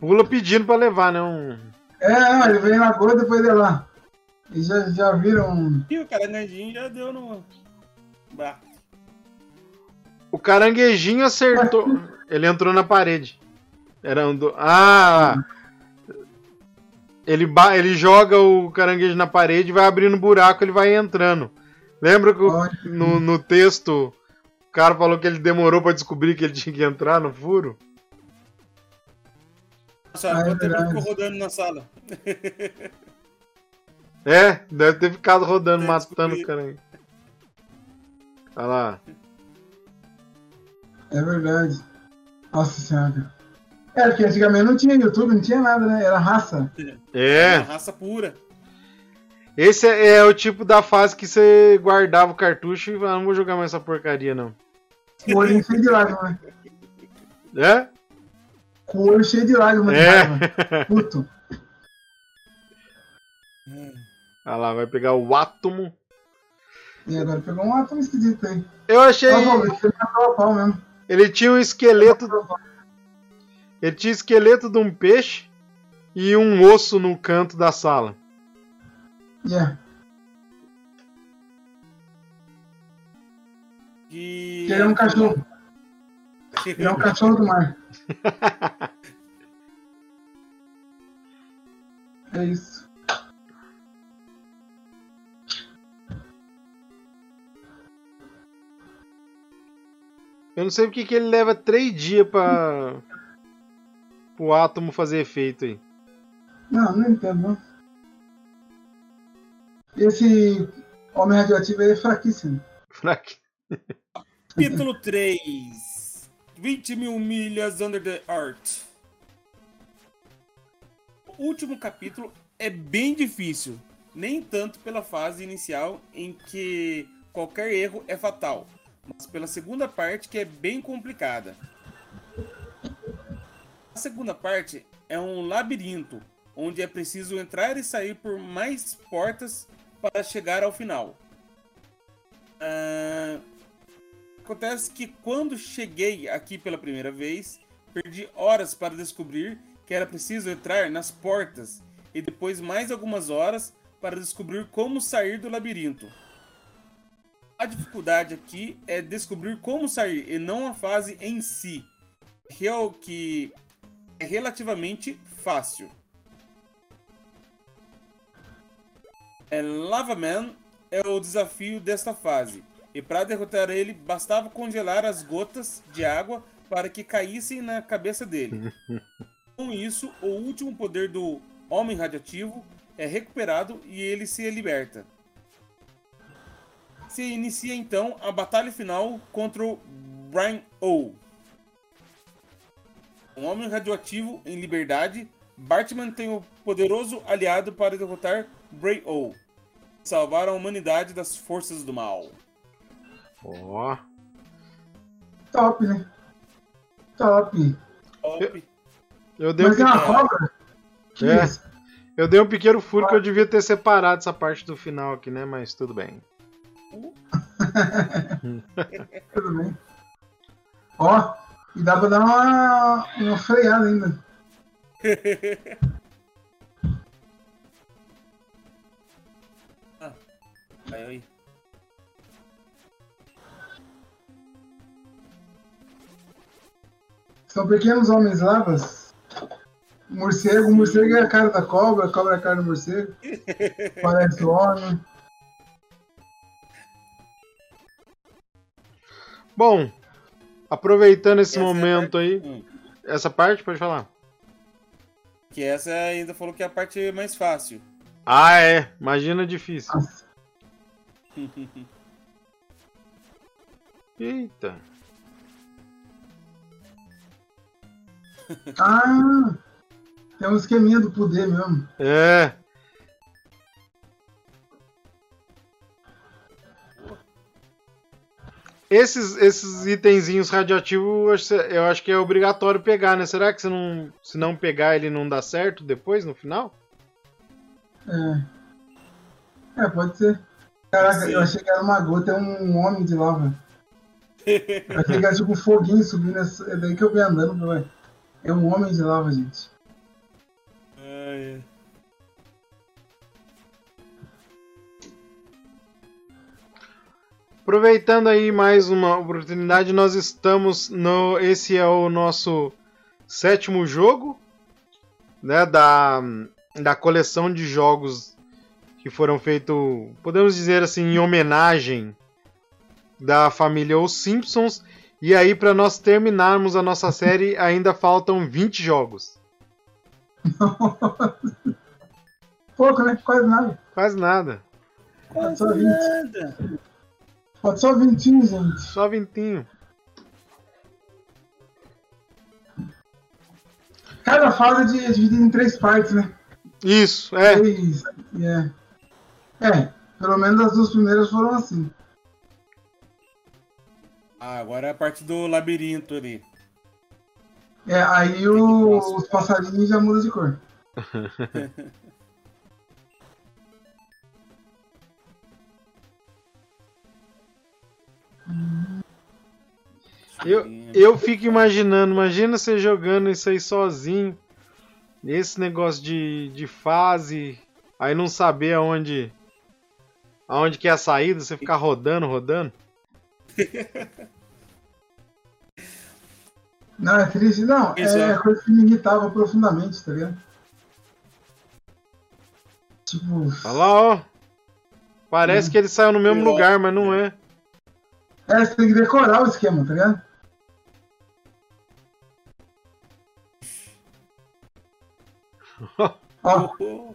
Pula pedindo para levar, né? Um... É, ele vem na cor depois de lá. E já, já viram. E o caranguejinho já deu no. Bah. O caranguejinho acertou. Ele entrou na parede. Era um do... Ah! Ele, ba... ele joga o caranguejo na parede, vai abrindo buraco, ele vai entrando. Lembra que o- no, no texto o cara falou que ele demorou pra descobrir que ele tinha que entrar no furo? Nossa, Ah, é quanto tempo ficou rodando na sala? É, deve ter ficado rodando, É, matando o caranguejo. Olha lá. É verdade. Nossa senhora. É, porque antigamente não tinha YouTube, não tinha nada, né? Era raça. É, Uma raça pura. esse é, é o tipo da fase que você guardava o cartucho e falava, não vou jogar mais essa porcaria não. Com o olho cheio de lágrimas, né? É? Com o olho cheio de lágrimas. de É. raiva. Puto. Olha lá, vai pegar o átomo. E agora pegou um átomo esquisito aí. Eu achei. Tá bom, ele matou a pau mesmo. Ele tinha um esqueleto. Ele tinha esqueleto de um peixe e um osso no canto da sala. Yeah. Que ele é um cachorro. Ele é um cachorro do mar. É isso. Eu não sei porque que ele leva três dias pra. pro átomo fazer efeito aí. Não, não entendo, não. Esse homem radioativo aí é fraquíssimo. Fraque. Capítulo 3. 20 mil milhas under the earth. O último capítulo é bem difícil. Nem tanto pela fase inicial em que qualquer erro é fatal, mas pela segunda parte que é bem complicada. A segunda parte é um labirinto, onde é preciso entrar e sair por mais portas para chegar ao final. Ah, Acontece que quando cheguei aqui pela primeira vez, perdi horas para descobrir que era preciso entrar nas portas e depois mais algumas horas para descobrir como sair do labirinto. A dificuldade aqui é descobrir como sair e não a fase em si, real que é relativamente fácil. É, Lava Man é o desafio desta fase, e para derrotar ele bastava congelar as gotas de água para que caíssem na cabeça dele. Com isso, o último poder do Homem Radioativo é recuperado e ele se liberta. Se inicia então a batalha final contra o Brian O. Um homem radioativo em liberdade, Bartman tem o poderoso aliado para derrotar Bray O. Salvar a humanidade das forças do mal. Ó. Top, né? Top. Top. Eu dei um Mas é uma cobra? Que É. isso? eu dei um pequeno furo que eu devia ter separado essa parte do final aqui, né? Mas tudo bem. Tudo bem. Ó, e dá pra dar uma, uma freada ainda. Aí, aí. São pequenos homens lavas. Morcego, morcego é a cara da cobra, cobra é a cara do morcego. Parece o homem. Bom, aproveitando esse Essa é momento parte- aí, Hum. essa parte, pode falar. Que essa ainda falou que é a parte mais fácil. Ah, é. Imagina difícil. Nossa. Eita. Ah, tem um esqueminha do poder mesmo. É. Esses, esses itenzinhos radioativos eu acho- que é obrigatório pegar, né? Será que se não, se não pegar ele não dá certo depois, no final? É. É, pode ser. Caraca, Sim. eu achei que era uma gota, é um homem de lava. Eu achei que era tipo um foguinho subindo. essa- É daí que eu vi andando, ué. É um homem de lava, gente. Ai, Aproveitando aí mais uma oportunidade, nós estamos no. Esse é o nosso sétimo jogo, né? Da, da coleção de jogos que foram feitos, podemos dizer assim, em homenagem da família Os Simpsons. E aí, para nós terminarmos a nossa série, ainda faltam 20 jogos. Pouco, né? Quase nada. Quase nada. Quase nada. Falta só 20, gente. Só vintinho. Cada fase é dividida em três partes, né? Isso, é. Três. É. É, pelo menos as duas primeiras foram assim. Ah, agora é a parte do labirinto ali. É, aí o- os passarinhos já mudam de cor. Eu, eu fico imaginando, imagina você jogando isso aí sozinho. Esse negócio de, de fase, aí não saber aonde. aonde que é a saída, você ficar rodando, rodando. Não, é triste. Não, Isso, é é. coisa que me irritava profundamente, tá ligado? Tipo, Olha lá, ó. Parece que ele saiu no mesmo lugar, mas não é. É, você tem que decorar o esquema, tá ligado? Ó.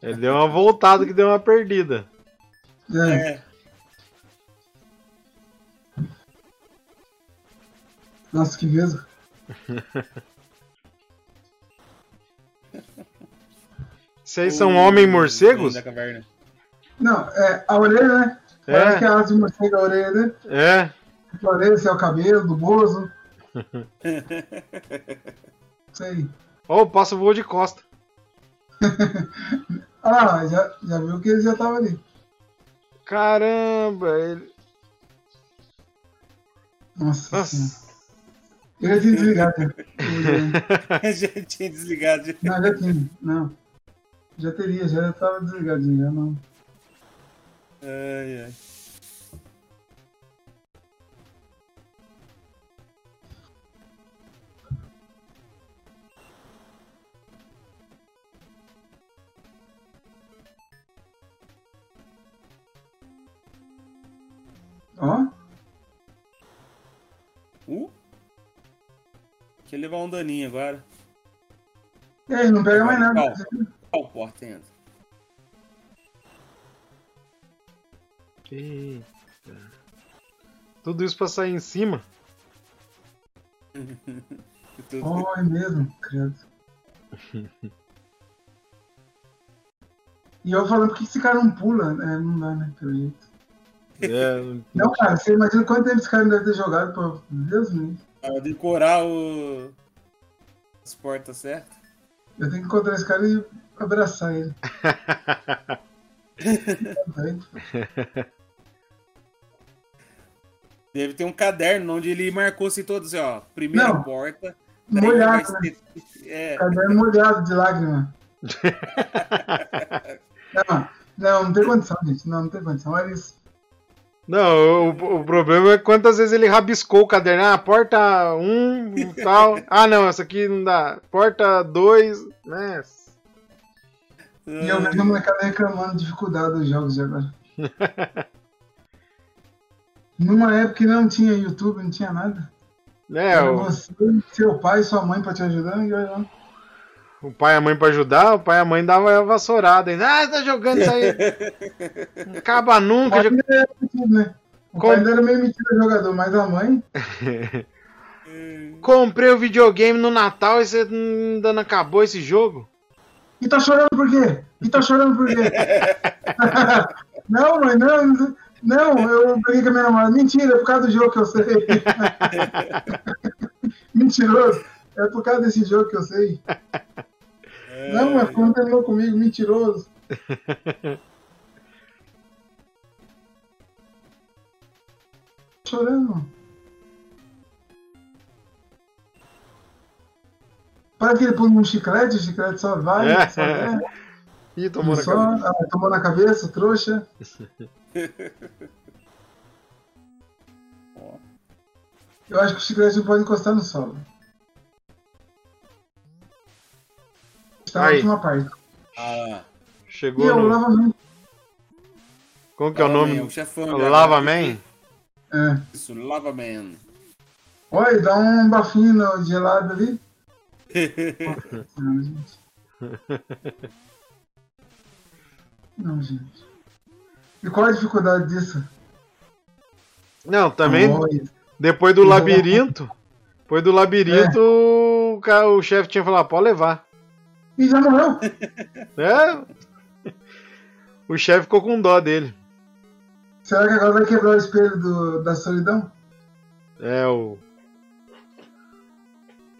Ele deu uma voltada que deu uma perdida. É. é. Nossa, que mesmo. Vocês são O- homens morcegos? Da caverna. Não, é a orelha, né? É. Parece que é a asa de morcego, a orelha, né? É. A orelha, esse é o cabelo do Bozo. Isso aí. Ó, o pássaro voou de costa. Ah já, já viu que ele já tava ali. Caramba, ele. Nossa, senhora. Nossa. Eu já tinha desligado. né? Eu já- já tinha desligado. Não, já tinha. Não. Já teria, já tava desligadinho, já não. Ai, ai. Ó, Uh. Eu levar um daninho agora. aí, não pega mais nada. Qual? Porta entra? Eita. Tudo isso pra sair em cima? Tô- Ó, é mesmo, credo. E eu falando, por que esse cara não pula? É, não dá, né, pelo jeito. É, Não, cara, você imagina quanto tempo esse cara não deve ter jogado, pô. Deus me livre. Pra decorar o... as portas certas. Eu tenho que encontrar esse cara e abraçar ele. Tá? Deve ter um caderno onde ele marcou assim todos, assim, ó. Primeira Não. porta. Molhado, né? É, Caderno molhado de lágrima. Não, não, não tem condição, gente. Não, não tem condição. Olha isso. Não, o, o problema é quantas vezes ele rabiscou o caderno. Ah, porta 1 e tal. Ah, não, essa aqui não dá. Porta 2, né? E eu vejo a molecada reclamando de dificuldade dos jogos de agora. Numa época que não tinha YouTube, não tinha nada. É, Era o, você, seu pai e sua mãe pra te ajudar. E olha lá. O pai e a mãe pra ajudar, o pai e a mãe davam a vassourada ainda. Ah, tá jogando isso aí. Acaba O nunca. metido, né? O Como? pai ainda era meio metido a jogador, mas a mãe. Comprei o videogame no Natal e você ainda não acabou esse jogo? E tá chorando por quê? E tá chorando por quê? não, mãe, não. Não, eu briguei com a minha namorada. Mentira, é por causa do jogo que eu sei. Mentiroso. É por causa desse jogo que eu sei. Não, mas como terminou comigo, mentiroso. Chorando. Parece que ele pôs um chiclete, o chiclete só vai, É. só. Ih, tomou na Só, cabeça. ah, tomou na cabeça, trouxa. Eu acho que o chiclete não pode encostar no solo. Está na Aí. última parte. Ah, E Chegou eu no. lava muito. Como que é o Lava Man, nome? o chefão O já- Lava Man? É. Isso, Lava Man. Olha, dá um bafinho no gelado ali. Não, gente. Não, gente. E qual a dificuldade disso? Não, também Olha, depois do labirinto. Depois do labirinto, o, ca- o chefe tinha falado, pode levar. E já morreu. É. O chefe ficou com dó dele. Será que agora vai quebrar o espelho do- da solidão? É o.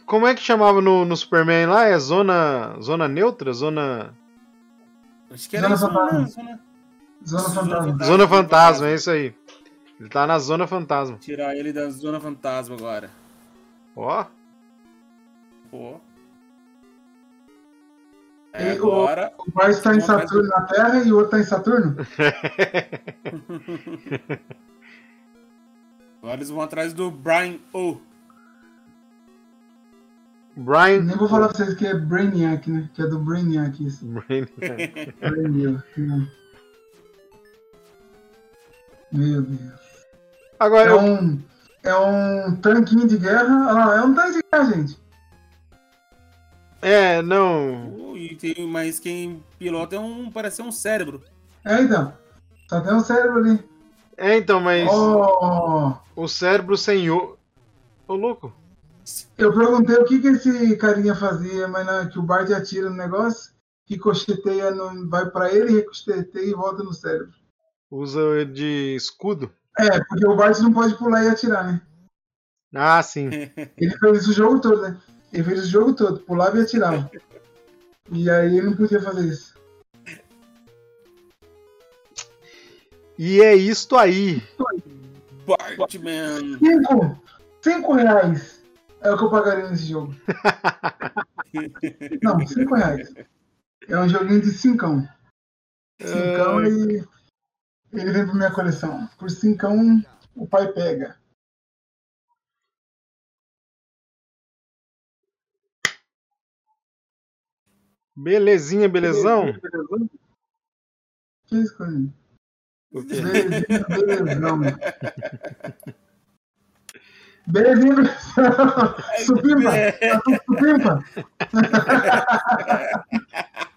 Como é que chamava no, no Superman lá? É zona. Zona neutra? Zona. Acho que era Zona isso, Fantasma. né? Zona... Zona Zona fantasma. Zona fantasma, é isso aí. Ele tá na zona fantasma. Tirar ele da Zona Fantasma agora. Ó. Pô. E É, o- agora. O Mars está em Saturno na Terra e o outro está em Saturno? Agora eles vão atrás do Brian O. Brian. Nem vou falar pra vocês que é Brainiac, né? Que é do Brainiac isso. Brian. Brainiac. né? Meu Deus. Agora, É eu, um, é um tanquinho de guerra. Olha lá, é um tanque de guerra, gente. É, não. E tem, mas quem pilota é um. parece ser um cérebro. É, então. Só tem um cérebro ali. É, então, mas Oh, o cérebro sem o. Ô, louco. eu perguntei o que, que esse carinha fazia, mas não, que o Bart atira no negócio, ricocheteia, no, vai pra ele, ricocheteia e volta no cérebro. Usa de escudo? É, porque o Bart não pode pular e atirar, né? Ah, sim. Ele fez isso o jogo todo, né? Ele fez o jogo todo, pulava e atirava. E aí ele não podia fazer isso. E é isto aí. Bartman. Cinco! Cinco reais é o que eu pagaria nesse jogo. Não, cinco reais. É um joguinho de cincão. Cincão Ai. e ele vem pra minha coleção. Por cincão, o pai pega. Belezinha, belezão? Que isso, Corinho? O quê? Belezinha, belezão. Belezinha, belezão. Supimpa. Tá tudo supimpa?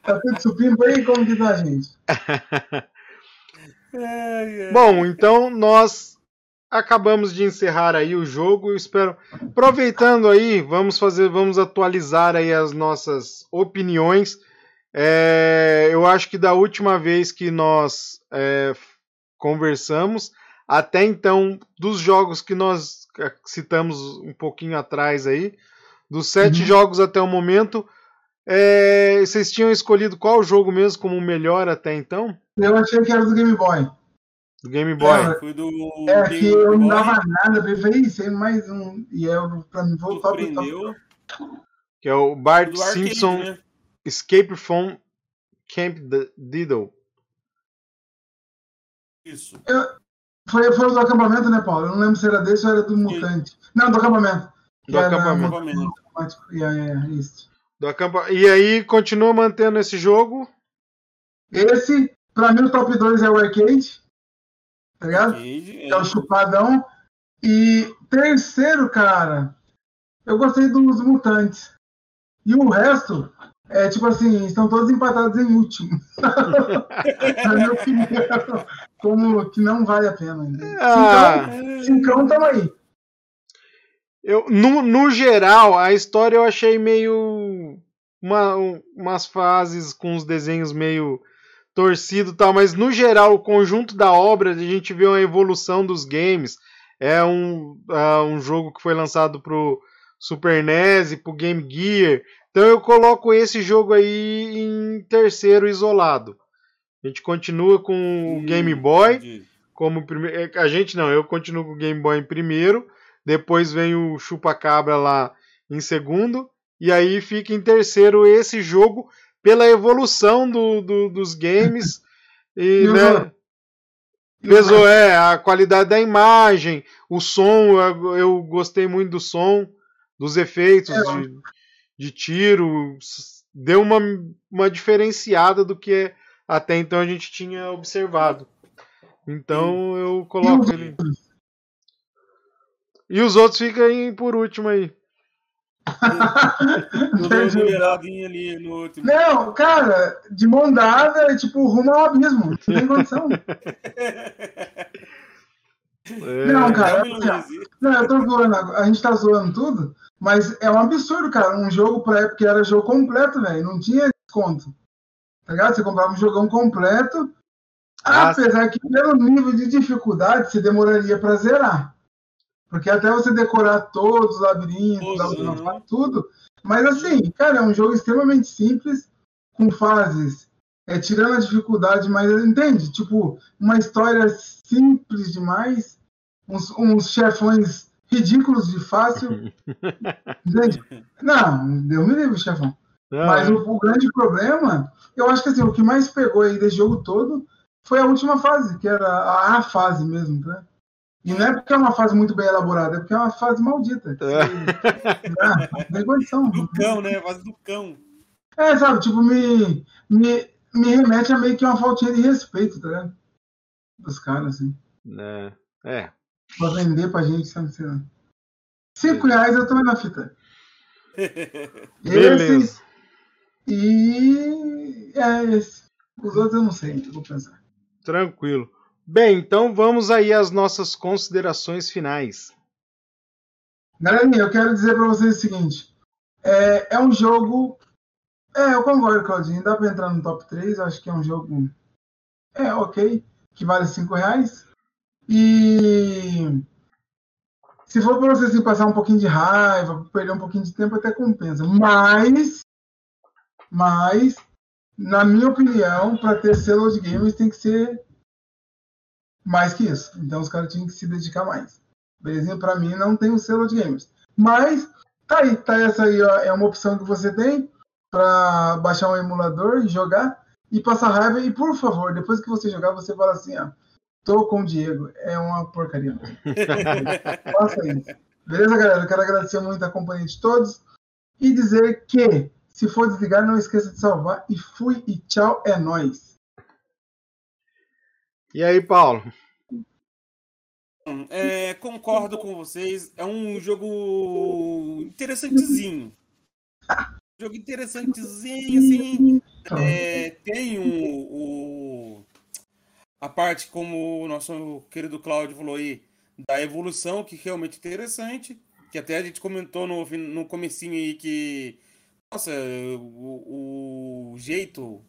tá tudo supimpa aí? Como que tá, gente? Bom, então nós acabamos de encerrar aí o jogo. Eu espero, aproveitando aí, vamos fazer, vamos atualizar aí as nossas opiniões. É, eu acho que da última vez que nós é, conversamos, até então, dos jogos que nós eh, citamos um pouquinho atrás aí, dos sete Uhum. jogos até o momento, é, vocês tinham escolhido qual jogo mesmo como o melhor até então? Eu achei que era do Game Boy. Do Game Boy. É, Foi do. É Game que eu não Boy, dava nada ele. Falei, "Ih, tem mais um. E eu, pra mim, voltar pro top. Que é o Bart do arcade, Simpson né? Escape from Camp Diddle. Isso. Foi, foi o do acampamento, né, Paulo? Eu não lembro se era desse ou era do Mutante. Não, do acampamento. Do era acampamento. E é, isso. Do acampa... E aí continua mantendo esse jogo. Esse, pra mim, o top 2 é o arcade. Tá ligado? Arcade, é. É o chupadão. E terceiro, cara, eu gostei dos mutantes. E o resto, é tipo assim, estão todos empatados em último. Na minha opinião, como que não vale a pena. Né? Ah, Cincão, cincão, tamo aí. eu, no, no geral, a história eu achei meio. Uma, um- umas fases com os desenhos meio torcido e tal, mas no geral, o conjunto da obra, a gente vê uma evolução dos games. É um, ah, um jogo que foi lançado pro Super NES e pro Game Gear. Então eu coloco esse jogo aí em terceiro isolado. A gente continua com o Game Boy como primeiro. A gente não, eu continuo com o Game Boy em primeiro, depois vem o Chupa-Cabra lá em segundo, e aí fica em terceiro esse jogo pela evolução do, do- dos games. E, E o né, pesou, é, a qualidade da imagem, o som, eu, eu gostei muito do som, dos efeitos É, de, de tiro, deu uma, uma diferenciada do que até então a gente tinha observado. Então eu coloco ele. E os outros ficam aí por último aí. Ali no último. Não, cara, de mão dada, é tipo rumo ao abismo. Não tem condição. É, Não, cara. Uma assim. Não, eu tô zoando, agora. a gente tá zoando tudo, mas é um absurdo, cara. Um jogo pra época que era jogo completo, velho. Não tinha desconto. Tá ligado? Você comprava um jogão completo. Ah, apesar que pelo nível de dificuldade você demoraria pra zerar. Porque até você decorar todos os labirintos, Uhum. tudo. Mas assim, cara, é um jogo extremamente simples, com fases, é, tirando a dificuldade, mas entende? Tipo, uma história simples demais, uns, uns chefões ridículos de fácil. entende? Não, deu me livre, chefão. não, Mas é. o, o grande problema, eu acho que assim, o que mais pegou aí desse jogo todo foi a última fase, que era a, a fase mesmo, né? E não é porque é uma fase muito bem elaborada, é porque é uma fase maldita. Ah, não tem condição. Do cão, né? Fase do cão. É, sabe, tipo, me, me, me remete a meio que uma faltinha de respeito, tá ligado? Dos caras, assim. É, é. Pra vender pra gente, sabe? Sei lá. Cinco reais eu tô na fita. Beleza. Esse E é esse. Os outros eu não sei, eu vou pensar. Tranquilo. Bem, então vamos aí às nossas considerações finais. Galerinha, eu quero dizer para vocês o seguinte: é, é um jogo. É, eu concordo, Claudinho. Dá para entrar no top 3. Acho que é um jogo. É, ok. Que vale 5 reais. E. Se for para você assim, passar um pouquinho de raiva, perder um pouquinho de tempo, até compensa. Mas. Mas. Na minha opinião, para ter selo de games tem que ser mais que isso. Então os caras tinham que se dedicar mais. Belezinha? Para mim não tem o selo de games. Mas tá aí, tá essa aí, ó, é uma opção que você tem para baixar um emulador e jogar e passar raiva. E por favor, depois que você jogar, você fala assim, ó, tô com o Diego, é uma porcaria. Faça isso. Beleza, galera? Eu quero agradecer muito a companhia de todos e dizer que se for desligar, não esqueça de salvar. E fui e tchau, é nóis. E aí, Paulo? É, concordo com vocês. É um jogo interessantezinho. Jogo interessantezinho, assim. É, tem o, o, a parte, como o nosso querido Cláudio falou aí, da evolução, que realmente é interessante. Que até a gente comentou no, no comecinho aí que, nossa, o, o jeito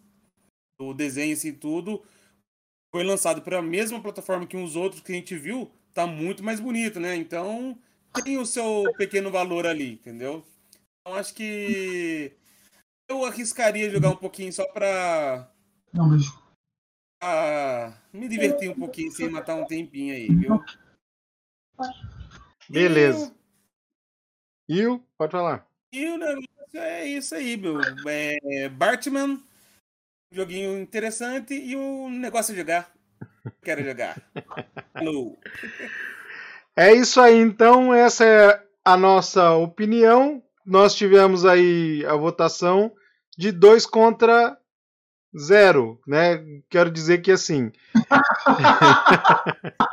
do desenho assim tudo foi lançado para a mesma plataforma que os outros que a gente viu, tá muito mais bonito, né? Então tem o seu pequeno valor ali, entendeu? Então acho que eu arriscaria jogar um pouquinho só pra. Não, beijo. pra me divertir um pouquinho sem matar um tempinho aí, viu? Beleza. E o? Pode falar. E o negócio é isso aí, meu. É Bartman, joguinho interessante e o negócio é jogar. Quero jogar. Alô. É isso aí, então. Essa é a nossa opinião. Nós tivemos aí a votação de 2 contra 0, né? Quero dizer que assim.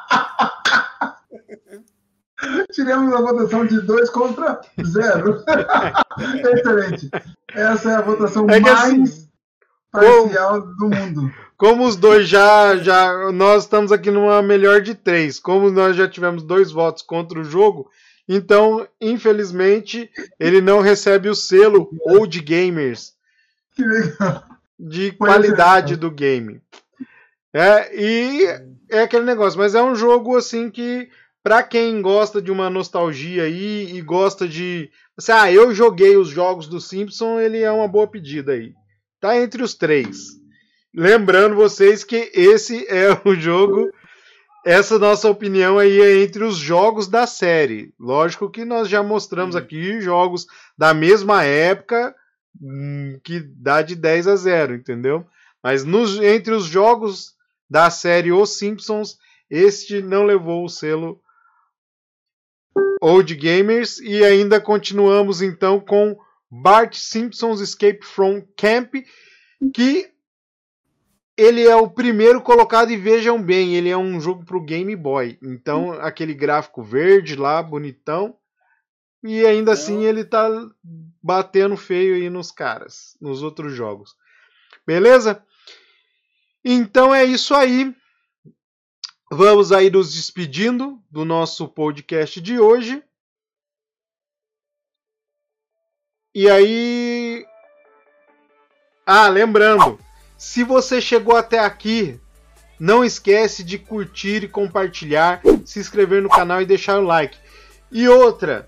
Tiramos a votação de 2 contra 0. Excelente. Essa é a votação É mais assim, parcial do mundo. Como os dois já, já. Nós estamos aqui numa melhor de três. Como nós já tivemos dois votos contra o jogo, então, infelizmente, ele não recebe o selo Old Gamers Que legal. de Pois qualidade é. do game. É, e é aquele negócio, mas é um jogo assim que, pra quem gosta de uma nostalgia aí e gosta de. Assim, ah, eu joguei os jogos do Simpson, ele é uma boa pedida aí. Tá entre os três. Lembrando vocês que esse é o jogo. Essa nossa opinião aí é entre os jogos da série. Lógico que nós já mostramos aqui jogos da mesma época hum, que dá de 10 a 0, entendeu? Mas nos, entre os jogos da série Os Simpsons, este não levou o selo Old Gamers e ainda continuamos então com Bart Simpson's Escape from Camp, que ele é o primeiro colocado e vejam bem, ele é um jogo para o Game Boy. Então, aquele gráfico verde lá, bonitão. E ainda assim ele tá batendo feio aí nos caras, nos outros jogos. Beleza? Então é isso aí. Vamos aí nos despedindo do nosso podcast de hoje. E aí. Ah, lembrando, se você chegou até aqui, não esquece de curtir e compartilhar, se inscrever no canal e deixar o like. E outra,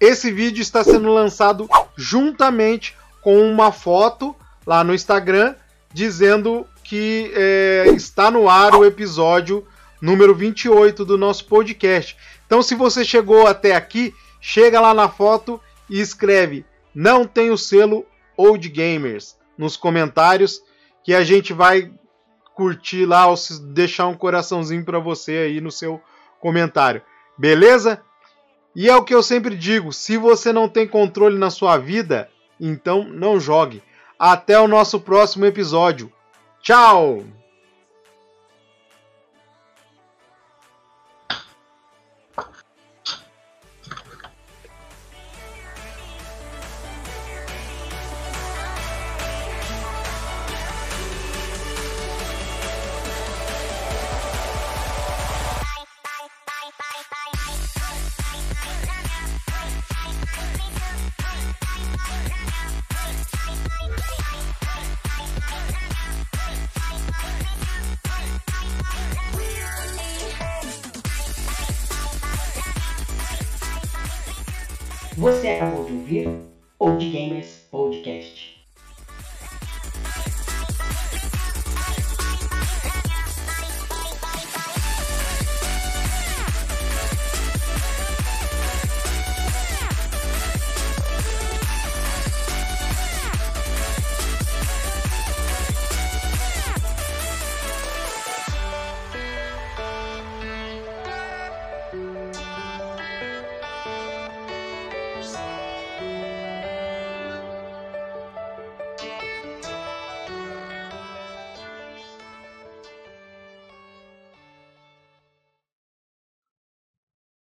esse vídeo está sendo lançado juntamente com uma foto lá no Instagram dizendo que é, está no ar o episódio número 28 do nosso podcast. Então, se você chegou até aqui, chega lá na foto e escreve não tem o selo Old Gamers nos comentários que a gente vai curtir lá ou deixar um coraçãozinho para você aí no seu comentário. Beleza? E é o que eu sempre digo, se você não tem controle na sua vida, então não jogue. Até o nosso próximo episódio. Tchau!